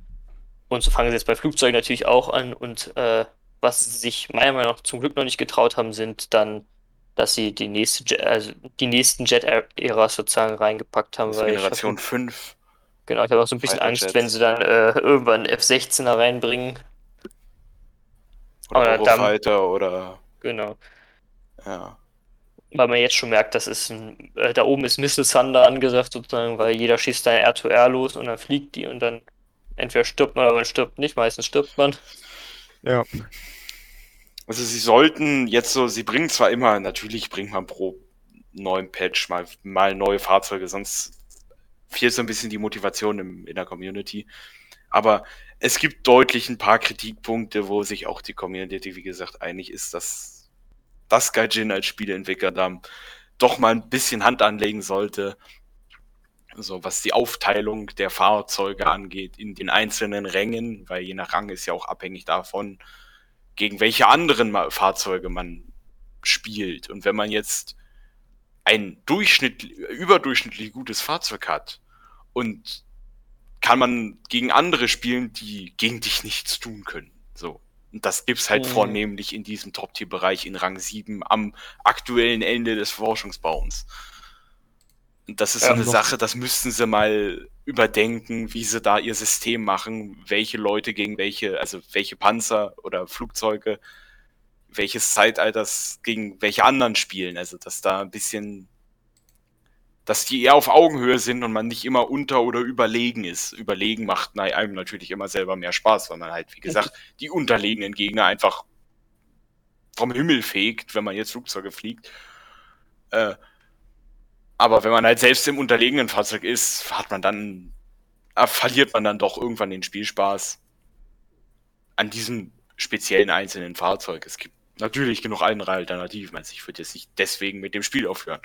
Und so fangen sie jetzt bei Flugzeugen natürlich auch an und äh, was sie sich meiner Meinung nach zum Glück noch nicht getraut haben, sind dann, dass sie die nächste Jet, also die nächsten Jet-Äras sozusagen reingepackt haben. Also weil ich Generation hab, 5. genau, ich habe auch so ein bisschen Angst, Jets. wenn sie dann äh, irgendwann F-16er reinbringen. Oder Eurofighter oder Genau. ja. Weil man jetzt schon merkt, das ist ein, äh, da oben ist Missile Thunder angesagt sozusagen, weil jeder schießt da R2R los und dann fliegt die und dann entweder stirbt man oder man stirbt nicht, meistens stirbt man. ja. Also sie sollten jetzt so, sie bringen zwar immer, natürlich bringt man pro neuen Patch mal, mal neue Fahrzeuge, sonst fehlt so ein bisschen die Motivation im, in der Community. Aber es gibt deutlich ein paar Kritikpunkte, wo sich auch die Community, wie gesagt, einig ist, dass das Gaijin als Spieleentwickler da doch mal ein bisschen Hand anlegen sollte. So, was die Aufteilung der Fahrzeuge angeht in den einzelnen Rängen, weil je nach Rang ist ja auch abhängig davon, gegen welche anderen Fahrzeuge man spielt. Und wenn man jetzt ein durchschnittlich, überdurchschnittlich gutes Fahrzeug hat und kann man gegen andere spielen, die gegen dich nichts tun können. So. Und das gibt's halt Mhm. vornehmlich in diesem Top-Tier-Bereich in Rang 7 am aktuellen Ende des Forschungsbaums. Und das ist so eine noch- Sache, das müssten sie mal überdenken, wie sie da ihr System machen, welche Leute gegen welche, also welche Panzer oder Flugzeuge, welches Zeitalters gegen welche anderen spielen. Also, dass da ein bisschen, dass die eher auf Augenhöhe sind und man nicht immer unter oder überlegen ist. Überlegen macht na- einem natürlich immer selber mehr Spaß, weil man halt, wie gesagt, die unterlegenen Gegner einfach vom Himmel fegt, wenn man jetzt Flugzeuge fliegt. Äh, aber wenn man halt selbst im unterlegenen Fahrzeug ist, hat man dann, äh, verliert man dann doch irgendwann den Spielspaß an diesem speziellen einzelnen Fahrzeug. Es gibt natürlich genug andere Alternativen. Also ich würde jetzt nicht deswegen mit dem Spiel aufhören.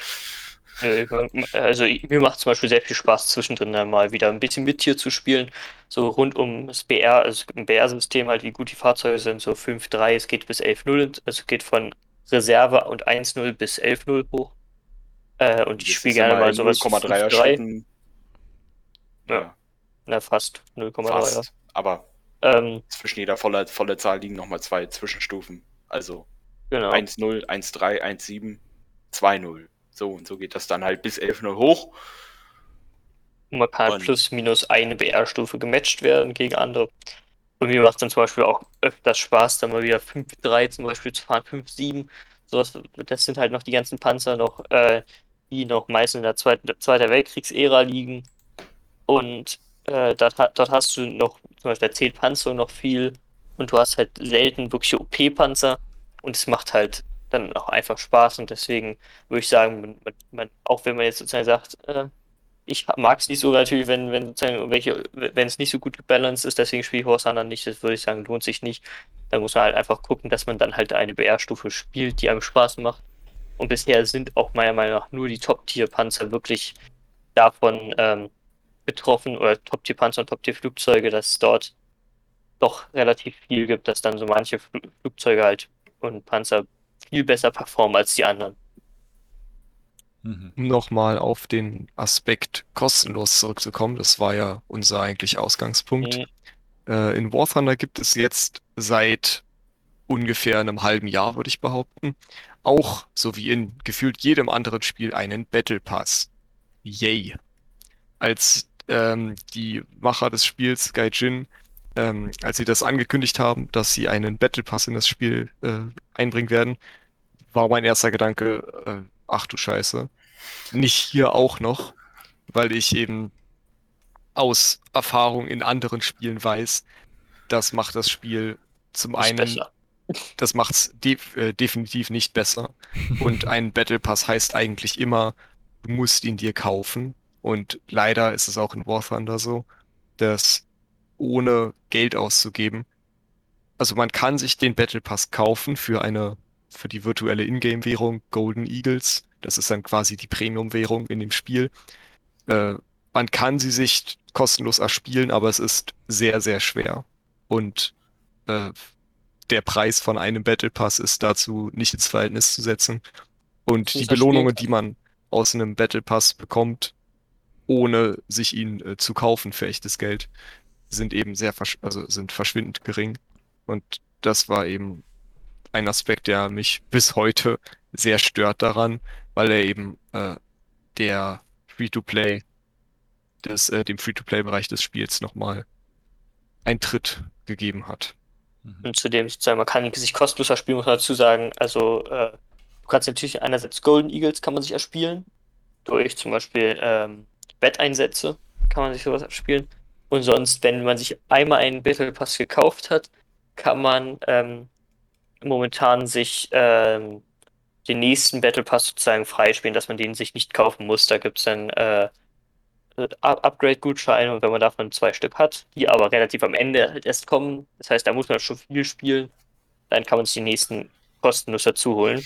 Äh, Also mir macht zum Beispiel sehr viel Spaß, zwischendrin dann mal wieder ein bisschen mit hier zu spielen. So rund um das BR, also im BR-System halt, wie gut die Fahrzeuge sind, so 5.3, es geht bis 11.0, also es geht von Reserve und 1.0 bis 11.0 hoch. Äh, und ich spiele gerne mal sowas 0,3er 5.3, Schritten. Ja. Na fast 0,3er. fast. Aber Ähm, zwischen jeder voller, voller Zahl liegen nochmal zwei Zwischenstufen. Also genau. 1-0, 1-3, 1-7, 2-0. So, und so geht das dann halt bis 11-0 hoch. Und man kann halt Und- plus minus eine BR-Stufe gematcht werden gegen andere. Und mir macht dann zum Beispiel auch öfters Spaß, dann mal wieder 5-3 zum Beispiel zu fahren, 5-7. Sowas, das sind halt noch die ganzen Panzer noch, äh, die noch meist in der Zweiten, Zweiter Weltkriegsära liegen. Und äh, dort, dort hast du noch, zum Beispiel der 10 Panzer noch viel. Und du hast halt selten wirklich OP-Panzer. Und es macht halt dann auch einfach Spaß. Und deswegen würde ich sagen, man, man, auch wenn man jetzt sozusagen sagt, äh, ich mag es nicht so natürlich, wenn, wenn sozusagen welche, wenn es nicht so gut gebalanced ist, deswegen spiele ich Horse Hunter nicht, das würde ich sagen, lohnt sich nicht. Da muss man halt einfach gucken, dass man dann halt eine BR-Stufe spielt, die einem Spaß macht. Und bisher sind auch meiner Meinung nach nur die Top-Tier-Panzer wirklich davon ähm, betroffen, oder Top-Tier-Panzer und Top-Tier-Flugzeuge, dass dort doch relativ viel gibt, dass dann so manche Fl Flugzeuge halt und Panzer viel besser performen als die anderen. Mhm. um nochmal auf den Aspekt kostenlos zurückzukommen, das war ja unser eigentlich Ausgangspunkt. Mhm. Äh, in War Thunder gibt es jetzt seit ungefähr einem halben Jahr, würde ich behaupten, auch, so wie in gefühlt jedem anderen Spiel, einen Battle Pass. Yay. Als ähm, die Macher des Spiels, Gaijin, ähm, als sie das angekündigt haben, dass sie einen Battle Pass in das Spiel äh, einbringen werden, war mein erster Gedanke, äh, ach du Scheiße, nicht hier auch noch, weil ich eben aus Erfahrung in anderen Spielen weiß, das macht das Spiel zum einen, besser. das macht's def äh, definitiv nicht besser. Und ein Battle Pass heißt eigentlich immer, du musst ihn dir kaufen. Und leider ist es auch in War Thunder so, dass ohne Geld auszugeben, also man kann sich den Battle Pass kaufen für eine, für die virtuelle Ingame-Währung Golden Eagles. Das ist dann quasi die Premium-Währung in dem Spiel. Äh, man kann sie sich kostenlos erspielen, aber es ist sehr, sehr schwer. Und äh, der Preis von einem Battle Pass ist dazu nicht ins Verhältnis zu setzen. Und die Belohnungen, die man aus einem Battle Pass bekommt, ohne sich ihn äh, zu kaufen für echtes Geld, sind eben sehr versch also sind verschwindend gering. Und das war eben ein Aspekt, der mich bis heute sehr stört daran, weil er eben äh, der Free-to-Play äh, dem Free-to-Play-Bereich des Spiels nochmal einen Tritt gegeben hat. Mhm. Und zudem sozusagen, man kann sich kostenlos erspielen, muss man dazu sagen. Also, äh, du kannst natürlich einerseits Golden Eagles kann man sich erspielen. Durch zum Beispiel ähm, Wetteinsätze kann man sich sowas erspielen. Und sonst, wenn man sich einmal einen Battle Pass gekauft hat, kann man ähm, momentan sich ähm, den nächsten Battle Pass sozusagen freispielen, dass man den sich nicht kaufen muss. Da gibt es dann äh, Up- Upgrade-Gutscheine und wenn man davon zwei Stück hat, die aber relativ am Ende halt erst kommen, das heißt, da muss man schon viel spielen, dann kann man sich die nächsten kostenlos dazu holen.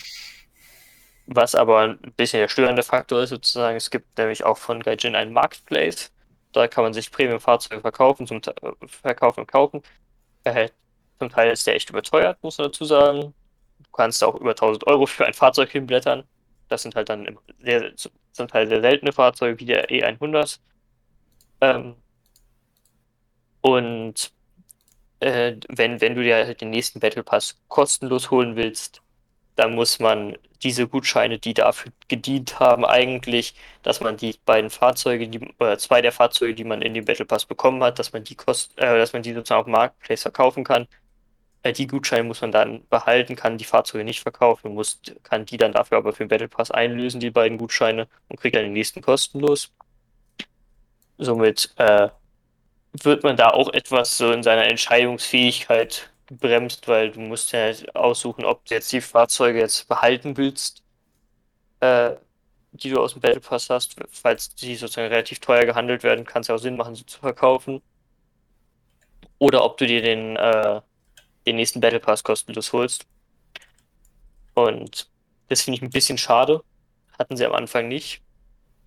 Was aber ein bisschen der störende Faktor ist, sozusagen, es gibt nämlich auch von Gaijin einen Marketplace. Da kann man sich Premium-Fahrzeuge verkaufen, zum verkaufen und kaufen. Äh, zum Teil ist der echt überteuert, muss man dazu sagen. Du kannst auch über 1000 Euro für ein Fahrzeug hinblättern. Das sind halt dann sehr, zum Teil sehr seltene Fahrzeuge wie der E100. Ähm, und äh, wenn, wenn du dir halt den nächsten Battle Pass kostenlos holen willst, dann muss man diese Gutscheine, die dafür gedient haben, eigentlich, dass man die beiden Fahrzeuge, die, oder zwei der Fahrzeuge, die man in dem Battle Pass bekommen hat, dass man die kost, äh, dass man die sozusagen auf dem Marketplace verkaufen kann. Äh, die Gutscheine muss man dann behalten, kann die Fahrzeuge nicht verkaufen, muss, kann die dann dafür aber für den Battle Pass einlösen, die beiden Gutscheine, und kriegt dann den nächsten kostenlos. Somit äh, wird man da auch etwas so in seiner Entscheidungsfähigkeit bremst, weil du musst ja halt aussuchen, ob du jetzt die Fahrzeuge jetzt behalten willst, äh, die du aus dem Battle Pass hast, falls die sozusagen relativ teuer gehandelt werden, kann es ja auch Sinn machen, sie zu verkaufen. Oder ob du dir den, äh, den nächsten Battle Pass kostenlos holst. Und das finde ich ein bisschen schade. Hatten sie am Anfang nicht.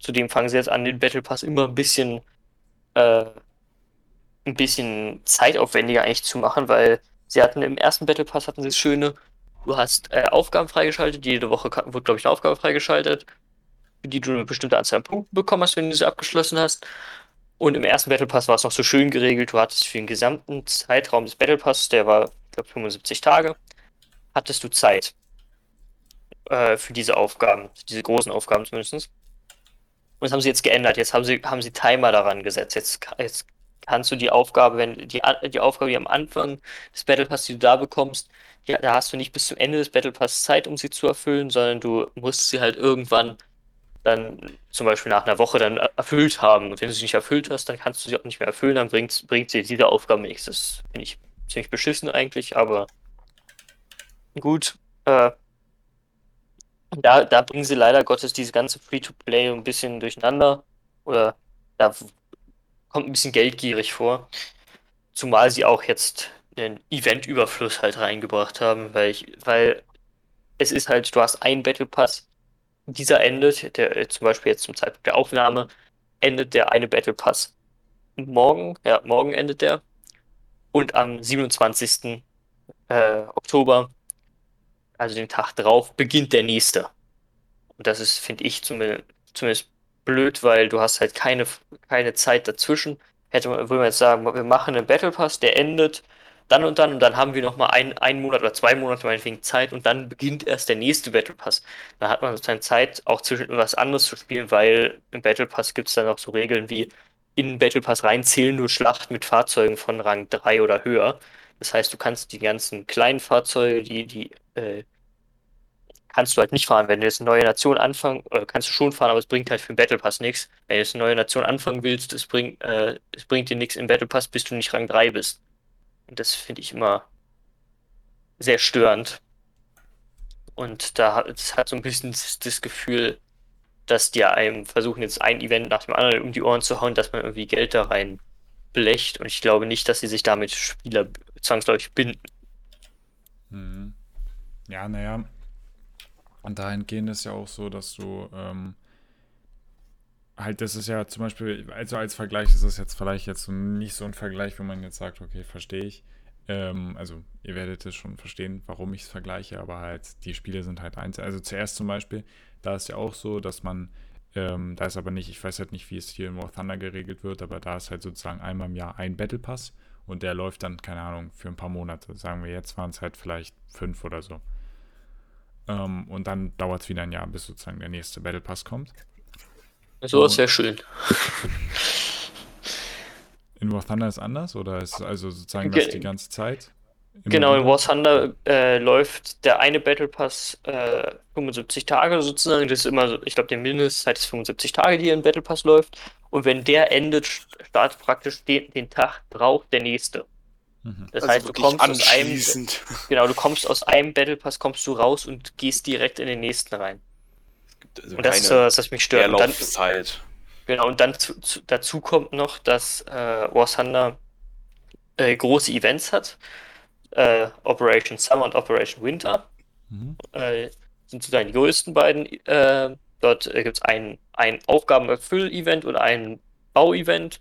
Zudem fangen sie jetzt an, den Battle Pass immer ein bisschen, äh, ein bisschen zeitaufwendiger eigentlich zu machen, weil sie hatten im ersten Battle Pass hatten sie das Schöne, du hast äh, Aufgaben freigeschaltet, jede Woche wird, glaube ich, eine Aufgabe freigeschaltet, für die du eine bestimmte Anzahl an Punkten bekommen hast, wenn du sie abgeschlossen hast. Und im ersten Battle Pass war es noch so schön geregelt, du hattest für den gesamten Zeitraum des Battle Passes, der war, ich glaube, 75 Tage, hattest du Zeit äh, für diese Aufgaben, diese großen Aufgaben zumindest. Und das haben sie jetzt geändert. Jetzt haben sie, haben sie Timer daran gesetzt. Jetzt, jetzt kannst du die Aufgabe, wenn die, die Aufgabe, die am Anfang des Battle Pass, die du da bekommst, ja, da hast du nicht bis zum Ende des Battle Pass Zeit, um sie zu erfüllen, sondern du musst sie halt irgendwann dann zum Beispiel nach einer Woche dann er- erfüllt haben. Und wenn du sie nicht erfüllt hast, dann kannst du sie auch nicht mehr erfüllen, dann bringt, bringt sie diese Aufgabe nichts. Das finde ich ziemlich beschissen eigentlich, aber gut. Äh, da, da bringen sie leider Gottes diese ganze Free-to-Play ein bisschen durcheinander. Oder da kommt ein bisschen geldgierig vor. Zumal sie auch jetzt einen Event-Überfluss halt reingebracht haben, weil ich, weil es ist halt, du hast einen Battle Pass, dieser endet, der äh, zum Beispiel jetzt zum Zeitpunkt der Aufnahme, endet der eine Battle Pass morgen, ja, morgen endet der. Und am 27. Äh, Oktober, also den Tag drauf, beginnt der nächste. Und das ist, finde ich, zumindest, zumindest blöd, weil du hast halt keine, keine Zeit dazwischen. Hätte man, würde man jetzt sagen, wir machen einen Battle Pass, der endet dann und dann und dann haben wir nochmal ein, einen Monat oder zwei Monate meinetwegen Zeit und dann beginnt erst der nächste Battle Pass. Da hat man sozusagen Zeit, auch zwischen was anderes zu spielen, weil im Battle Pass gibt es dann auch so Regeln wie in den Battle Pass rein zählen nur Schlachten mit Fahrzeugen von Rang 3 oder höher. Das heißt, du kannst die ganzen kleinen Fahrzeuge, die, die äh, kannst du halt nicht fahren. Wenn du jetzt eine neue Nation anfangen, äh, kannst du schon fahren, aber es bringt halt für den Battle Pass nichts. Wenn du jetzt eine neue Nation anfangen willst, es bringt, äh, es bringt dir nichts im Battle Pass, bis du nicht Rang 3 bist. Und das finde ich immer sehr störend. Und da hat es hat so ein bisschen das, Gefühl, dass die einem versuchen, jetzt ein Event nach dem anderen um die Ohren zu hauen, dass man irgendwie Geld da rein blecht. Und ich glaube nicht, dass sie sich damit Spieler zwangsläufig binden. Mhm. Ja, naja. Und dahingehend ist ja auch so, dass du ähm, halt, das ist ja zum Beispiel, also als Vergleich ist es jetzt vielleicht jetzt nicht so ein Vergleich, wo man jetzt sagt, okay, verstehe ich. Ähm, also ihr werdet es schon verstehen, warum ich es vergleiche, aber halt die Spiele sind halt eins. Also zuerst zum Beispiel, da ist ja auch so, dass man, ähm, da ist aber nicht, ich weiß halt nicht, wie es hier in War Thunder geregelt wird, aber da ist halt sozusagen einmal im Jahr ein Battle Pass und der läuft dann, keine Ahnung, für ein paar Monate. Sagen wir jetzt waren es halt vielleicht fünf oder so. Ähm, und dann dauert es wieder ein Jahr, bis sozusagen der nächste Battle Pass kommt. So ist sehr schön. In War Thunder ist anders oder ist also sozusagen das die ganze Zeit? Genau, in? War Thunder äh, läuft der eine Battle Pass äh, 75 Tage sozusagen. Das ist immer so, ich glaube, die Mindestzeit ist 75 Tage, die ein Battle Pass läuft. Und wenn der endet, startet praktisch den, den Tag drauf der nächste. Mhm. Das Also heißt, du kommst aus einem, (laughs) genau, du kommst aus einem Battle Pass, kommst du raus und gehst direkt in den nächsten rein. Also Und das ist äh, das, was mich stört. Und dann. Genau, und dann zu, zu, dazu kommt noch, dass äh, War Thunder äh, große Events hat. Äh, Operation Summer und Operation Winter Mhm. äh, sind sozusagen die größten beiden. Äh, dort äh, gibt es ein, ein Aufgabenerfüll-Event und ein Bau-Event.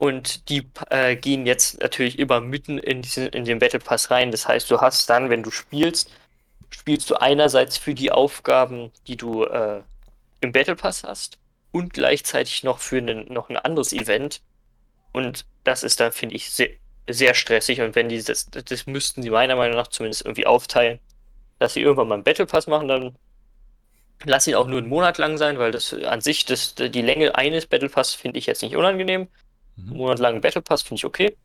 Und die äh, gehen jetzt natürlich immer mitten in, diesen, in den Battle Pass rein. Das heißt, du hast dann, wenn du spielst, spielst du einerseits für die Aufgaben, die du äh, im Battle Pass hast und gleichzeitig noch für einen, noch ein anderes Event. Und das ist dann, finde ich, sehr, sehr stressig. Und wenn die das, das müssten sie meiner Meinung nach zumindest irgendwie aufteilen, dass sie irgendwann mal einen Battle Pass machen, dann lass ihn auch nur einen Monat lang sein, weil das an sich, das, die Länge eines Battle Pass finde ich jetzt nicht unangenehm. Einen Mhm. Monat langen Battle Pass finde ich okay.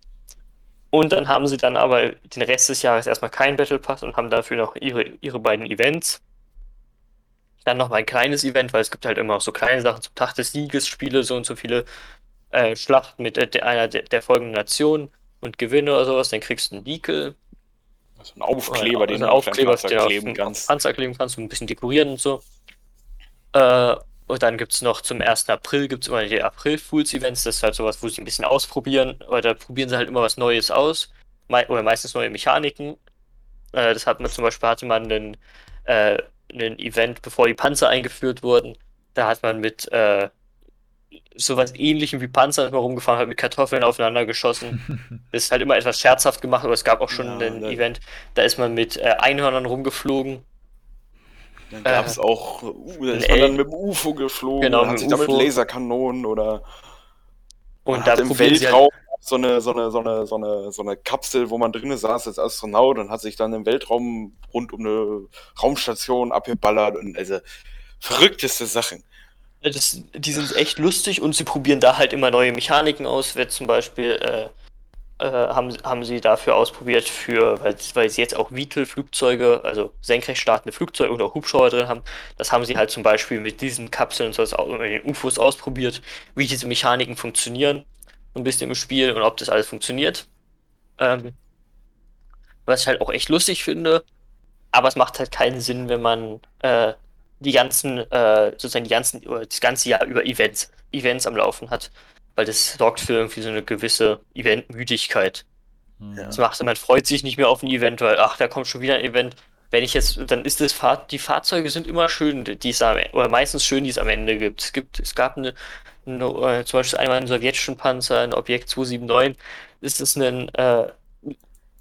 Und dann haben sie dann aber den Rest des Jahres erstmal keinen Battle Pass und haben dafür noch ihre, ihre beiden Events. Dann noch mal ein kleines Event, weil es gibt halt immer auch so kleine Sachen zum Tag des Sieges, Spiele, so und so viele äh, Schlachten mit äh, der- einer der, der folgenden Nationen und Gewinne oder sowas. Dann kriegst du einen Deagle, So ein Aufkleber, also den einen du auf Aufkleber, Panzer den auf kleben kannst. Panzer kleben kannst und ein bisschen dekorieren und so. Äh, und dann gibt es noch zum 1. April gibt es immer die April-Fools-Events, das ist halt sowas, wo sie ein bisschen ausprobieren, oder da probieren sie halt immer was Neues aus, mei oder meistens neue Mechaniken. Äh, das hat man zum Beispiel, hatte man einen, äh, einen Event, bevor die Panzer eingeführt wurden, da hat man mit äh, sowas ähnlichem wie Panzer immer rumgefahren, hat mit Kartoffeln aufeinander geschossen. (laughs) Das ist halt immer etwas scherzhaft gemacht, aber es gab auch schon Ja, ein Event, da ist man mit äh, Einhörnern rumgeflogen. Dann gab es Äh, auch, uh, da ist man dann mit dem UFO geflogen, Genau, hat sich UFO. Laserkanonen oder Und da hat im halt, Weltraum so eine, so eine, so eine, so eine, so eine Kapsel, wo man drinnen saß als Astronaut und hat sich dann im Weltraum rund um eine Raumstation abgeballert und also verrückteste Sachen. das, die sind echt lustig und sie probieren da halt immer neue Mechaniken aus. Wird zum Beispiel äh, äh, haben, haben sie dafür ausprobiert, für, weil, weil sie jetzt auch VTOL-Flugzeuge, also senkrecht startende Flugzeuge oder Hubschrauber drin haben. Das haben sie halt zum Beispiel mit diesen Kapseln und so, mit den UFOs ausprobiert, wie diese Mechaniken funktionieren, so ein bisschen im Spiel und ob das alles funktioniert. Ähm, was ich halt auch echt lustig finde, aber es macht halt keinen Sinn, wenn man äh, die ganzen, äh, sozusagen die ganzen, das ganze Jahr über Events, Events am Laufen hat. Weil das sorgt für irgendwie so eine gewisse Eventmüdigkeit. Mhm. Ja. Das macht, man freut sich nicht mehr auf ein Event, weil, ach, da kommt schon wieder ein Event. Wenn ich jetzt, dann ist das Fahr die Fahrzeuge sind immer schön, die es am, oder meistens schön, die es am Ende gibt. Es gibt, es gab eine, eine äh, zum Beispiel einmal einen sowjetischen Panzer, ein Objekt 279. Das ist ein äh,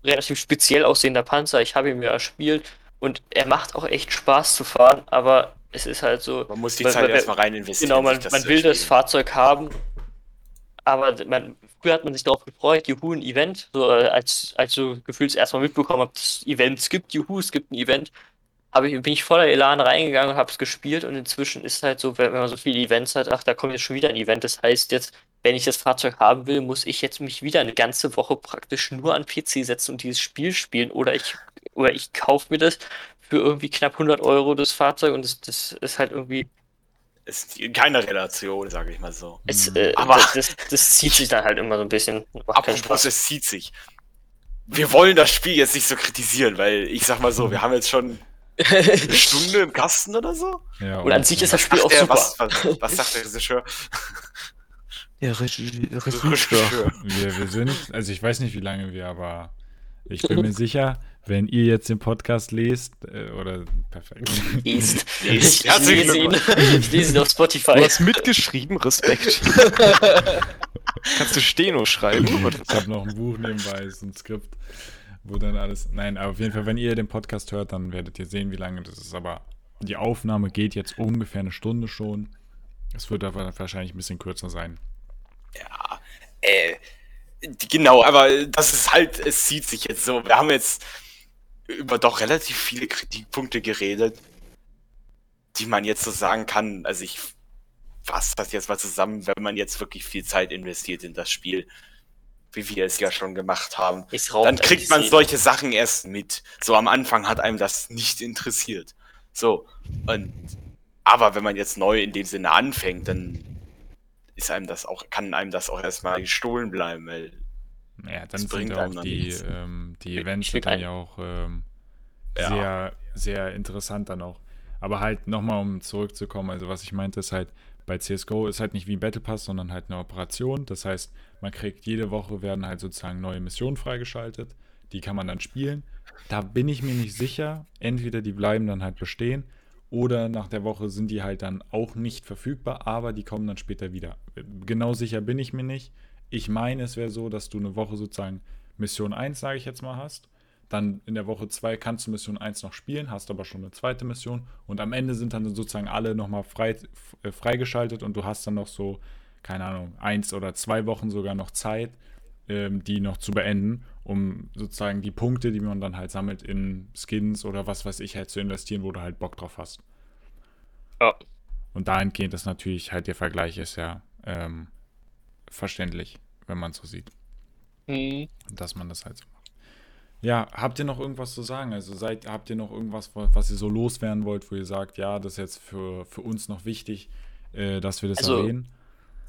relativ speziell aussehender Panzer. Ich habe ihn mir erspielt und er macht auch echt Spaß zu fahren, aber es ist halt so. Man muss die Weil- Zeit erstmal rein investieren. Genau, man, man will das. Fahrzeug haben, aber man, früher hat man sich darauf gefreut, juhu, ein Event, so äh, als, als so gefühlt erstmal mitbekommen es Events gibt, juhu, es gibt ein Event, habe ich, bin ich voller Elan reingegangen und habe es gespielt. Und inzwischen ist halt so, wenn, wenn man so viele Events hat, ach, da kommt jetzt schon wieder ein Event, das heißt jetzt, wenn ich das Fahrzeug haben will, muss ich jetzt mich wieder eine ganze Woche praktisch nur an PC setzen und dieses Spiel spielen. Oder ich, oder ich kaufe mir das für irgendwie knapp 100 Euro das Fahrzeug. Und das, das ist halt irgendwie Ist in keiner Relation, sage ich mal so. es, Mhm. äh, Aber- das, das, das zieht sich dann halt immer so ein bisschen. Apropos, es zieht sich. Wir wollen das Spiel jetzt nicht so kritisieren, weil ich sag mal so, wir haben jetzt schon eine (laughs) Stunde im Kasten oder so. Ja, Und an sich ist das Spiel auch der, super. was, was, was sagt der Regisseur? Der Regisseur. Wir, wir sind, also ich weiß nicht, wie lange wir, aber ich bin mir sicher, wenn ihr jetzt den Podcast lest, äh, oder perfekt. (laughs) Liest. Liest. Ich, Herzlichen lese ihn, ich lese ihn auf Spotify. Du hast mitgeschrieben, Respekt. (laughs) Kannst du Steno schreiben? Ich habe noch ein Buch nebenbei, so ein Skript, wo dann alles. Nein, aber auf jeden Fall, wenn ihr den Podcast hört, dann werdet ihr sehen, wie lange das ist. Aber die Aufnahme geht jetzt ungefähr eine Stunde schon. Es wird aber wahrscheinlich ein bisschen kürzer sein. Ja, äh, genau, aber das ist halt, es zieht sich jetzt so. Wir haben jetzt über doch relativ viele Kritikpunkte geredet, die man jetzt so sagen kann. Also ich fasse das jetzt mal zusammen, wenn man jetzt wirklich viel Zeit investiert in das Spiel, wie wir es ja schon gemacht haben. Dann kriegt man solche Sachen erst mit. So am Anfang hat einem das nicht interessiert. So, und aber wenn man jetzt neu in dem Sinne anfängt, dann ist einem das auch, kann einem das auch erstmal gestohlen bleiben, weil Ja, dann sind auch die, ähm, die Events dann ja auch ähm, Ja. sehr, sehr interessant dann auch. Aber halt nochmal, um zurückzukommen, also was ich meinte, ist halt, bei CSGO ist halt nicht wie ein Battle Pass, sondern halt eine Operation. Das heißt, man kriegt jede Woche werden halt sozusagen neue Missionen freigeschaltet. Die kann man dann spielen. Da bin ich mir nicht sicher. Entweder die bleiben dann halt bestehen oder nach der Woche sind die halt dann auch nicht verfügbar, aber die kommen dann später wieder. Genau sicher bin ich mir nicht. Ich meine, es wäre so, dass du eine Woche sozusagen Mission 1, sage ich jetzt mal, hast. Dann in der Woche 2 kannst du Mission 1 noch spielen, hast aber schon eine zweite Mission. Und am Ende sind dann sozusagen alle nochmal frei, äh, freigeschaltet und du hast dann noch so, keine Ahnung, eins oder zwei Wochen sogar noch Zeit, ähm, die noch zu beenden, um sozusagen die Punkte, die man dann halt sammelt, in Skins oder was weiß ich halt zu investieren, wo du halt Bock drauf hast. Ja. Und dahingehend ist natürlich halt der Vergleich ist ja ähm, verständlich, wenn man es so sieht, Hm. dass man das halt so macht. Ja, habt ihr noch irgendwas zu sagen? Also seid, habt ihr noch irgendwas, was ihr so loswerden wollt, wo ihr sagt, ja, das ist jetzt für, für uns noch wichtig, äh, dass wir das Also, erwähnen?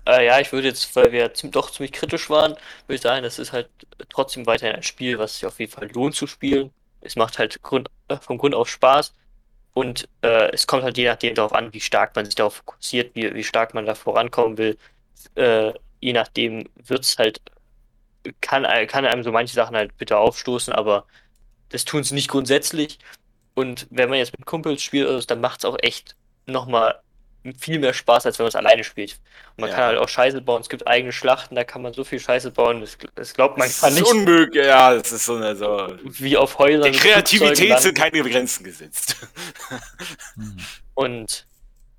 Äh, ja, ich würde jetzt, weil wir doch ziemlich kritisch waren, würde ich sagen, das ist halt trotzdem weiterhin ein Spiel, was sich auf jeden Fall lohnt zu spielen. Es macht halt Grund, äh, vom Grund auf Spaß und äh, es kommt halt je nachdem darauf an, wie stark man sich darauf fokussiert, wie, wie stark man da vorankommen will. Äh, je nachdem wird's halt, kann, kann einem so manche Sachen halt bitte aufstoßen, aber das tun sie nicht grundsätzlich. Und wenn man jetzt mit Kumpels spielt, also, dann macht's auch echt nochmal viel mehr Spaß, als wenn man es alleine spielt. Und man Ja. kann halt auch Scheiße bauen. Es gibt eigene Schlachten, da kann man so viel Scheiße bauen. Das, das glaubt man das kann ist nicht, unmöglich. Ja, das ist so eine so. wie auf Häusern. Der mit Kreativität sind keine Grenzen gesetzt. Mhm. Und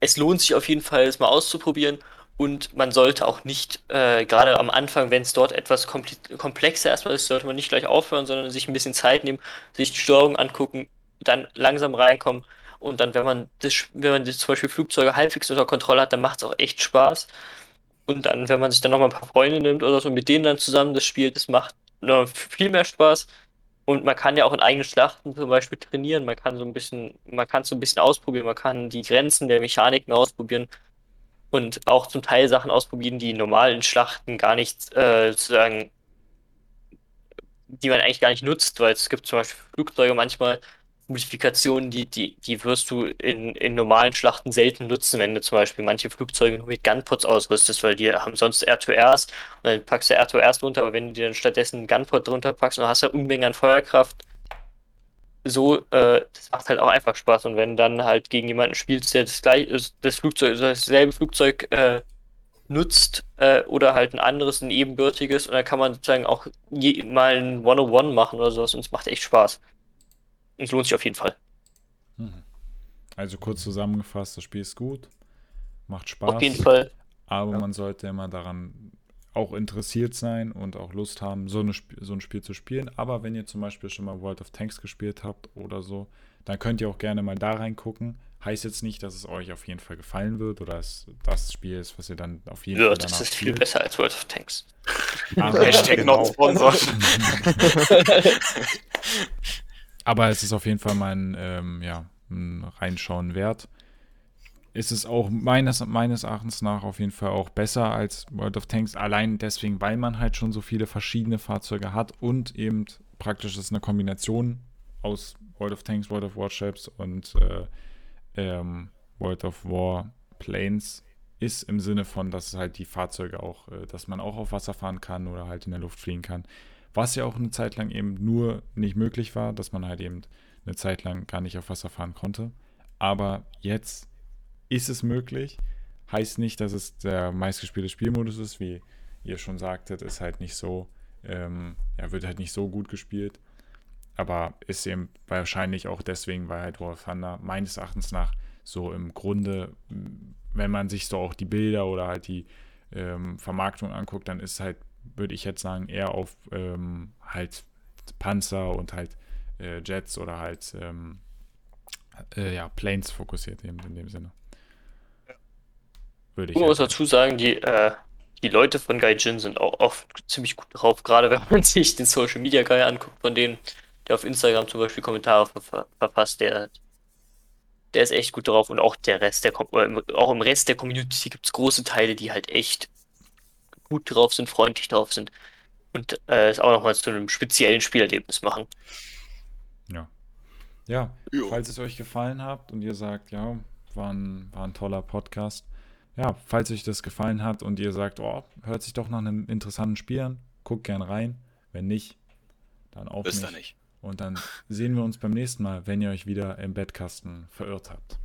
es lohnt sich auf jeden Fall, es mal auszuprobieren. Und man sollte auch nicht, äh, gerade am Anfang, wenn es dort etwas komplexer erstmal ist, sollte man nicht gleich aufhören, sondern sich ein bisschen Zeit nehmen, sich die Steuerung angucken, dann langsam reinkommen. Und dann, wenn man das, wenn man das zum Beispiel Flugzeuge halbwegs unter Kontrolle hat, dann macht es auch echt Spaß. Und dann, wenn man sich dann nochmal ein paar Freunde nimmt oder so, mit denen dann zusammen das spielt, das macht noch viel mehr Spaß. Und man kann ja auch in eigenen Schlachten zum Beispiel trainieren. Man kann so ein bisschen, man kann so ein bisschen ausprobieren. Man kann die Grenzen der Mechaniken ausprobieren und auch zum Teil Sachen ausprobieren, die in normalen Schlachten gar nicht, äh, sozusagen, die man eigentlich gar nicht nutzt, weil es gibt zum Beispiel Flugzeuge manchmal Modifikationen, die, die, die wirst du in, in normalen Schlachten selten nutzen, wenn du zum Beispiel manche Flugzeuge nur mit Gunpots ausrüstest, weil die haben sonst R2Rs und dann packst du R2Rs drunter, aber wenn du dir dann stattdessen einen Gunpot drunter packst, dann hast du Unmengen an Feuerkraft. So, äh, das macht halt auch einfach Spaß. Und wenn dann halt gegen jemanden spielst, der das gleiche, das Flugzeug, dasselbe Flugzeug äh, nutzt äh, oder halt ein anderes, ein ebenbürtiges, und dann kann man sozusagen auch je, mal ein One-on-One machen oder sowas und es macht echt Spaß. Und es lohnt sich auf jeden Fall. Mhm. Also kurz zusammengefasst, das Spiel ist gut, macht Spaß. Auf jeden Fall. Aber Ja. man sollte immer daran auch interessiert sein und auch Lust haben, so, eine, so ein Spiel zu spielen. Aber wenn ihr zum Beispiel schon mal World of Tanks gespielt habt oder so, dann könnt ihr auch gerne mal da reingucken. Heißt jetzt nicht, dass es euch auf jeden Fall gefallen wird oder es das Spiel ist, was ihr dann auf jeden Ja, Fall das ist viel spielt. besser als World of Tanks. Aber, (laughs) Hashtag genau. not sponsor. (laughs) aber es ist auf jeden Fall mal ein, ähm, ja, ein Reinschauen wert. Ist es auch meines, meines Erachtens nach auf jeden Fall auch besser als World of Tanks, allein deswegen, weil man halt schon so viele verschiedene Fahrzeuge hat und eben praktisch ist eine Kombination aus World of Tanks, World of Warships und äh, ähm, World of War Planes ist im Sinne von, dass halt die Fahrzeuge auch, äh, dass man auch auf Wasser fahren kann oder halt in der Luft fliegen kann. Was ja auch eine Zeit lang eben nur nicht möglich war, dass man halt eben eine Zeit lang gar nicht auf Wasser fahren konnte. Aber jetzt ist es möglich. Heißt nicht, dass es der meistgespielte Spielmodus ist, wie ihr schon sagtet, ist halt nicht so, ähm, ja, wird halt nicht so gut gespielt. Aber ist eben wahrscheinlich auch deswegen, weil halt War of Thunder meines Erachtens nach so im Grunde, wenn man sich so auch die Bilder oder halt die ähm, Vermarktung anguckt, dann ist halt, würde ich jetzt sagen, eher auf ähm, halt Panzer und halt äh, Jets oder halt ähm, äh, ja, Planes fokussiert eben in dem Sinne. Würde ich Ich muss dazu sagen, die, äh, die Leute von Gaijin sind auch oft ziemlich gut drauf, gerade wenn man (laughs) sich den Social Media Guy anguckt, von denen, der auf Instagram zum Beispiel Kommentare ver ver verfasst, der, der ist echt gut drauf und auch der Rest der im- auch im Rest der Community gibt es große Teile, die halt echt gut drauf sind, freundlich drauf sind und äh, es auch nochmal zu einem speziellen Spielerlebnis machen. Ja. Ja, Jo. falls es euch gefallen hat und ihr sagt, ja, war ein, war ein toller Podcast. Ja, falls euch das gefallen hat und ihr sagt, oh, hört sich doch nach einem interessanten Spiel an, guckt gern rein. Wenn nicht, dann auch Wisst ihr nicht. nicht. Und dann sehen wir uns beim nächsten Mal, wenn ihr euch wieder im Bettkasten verirrt habt.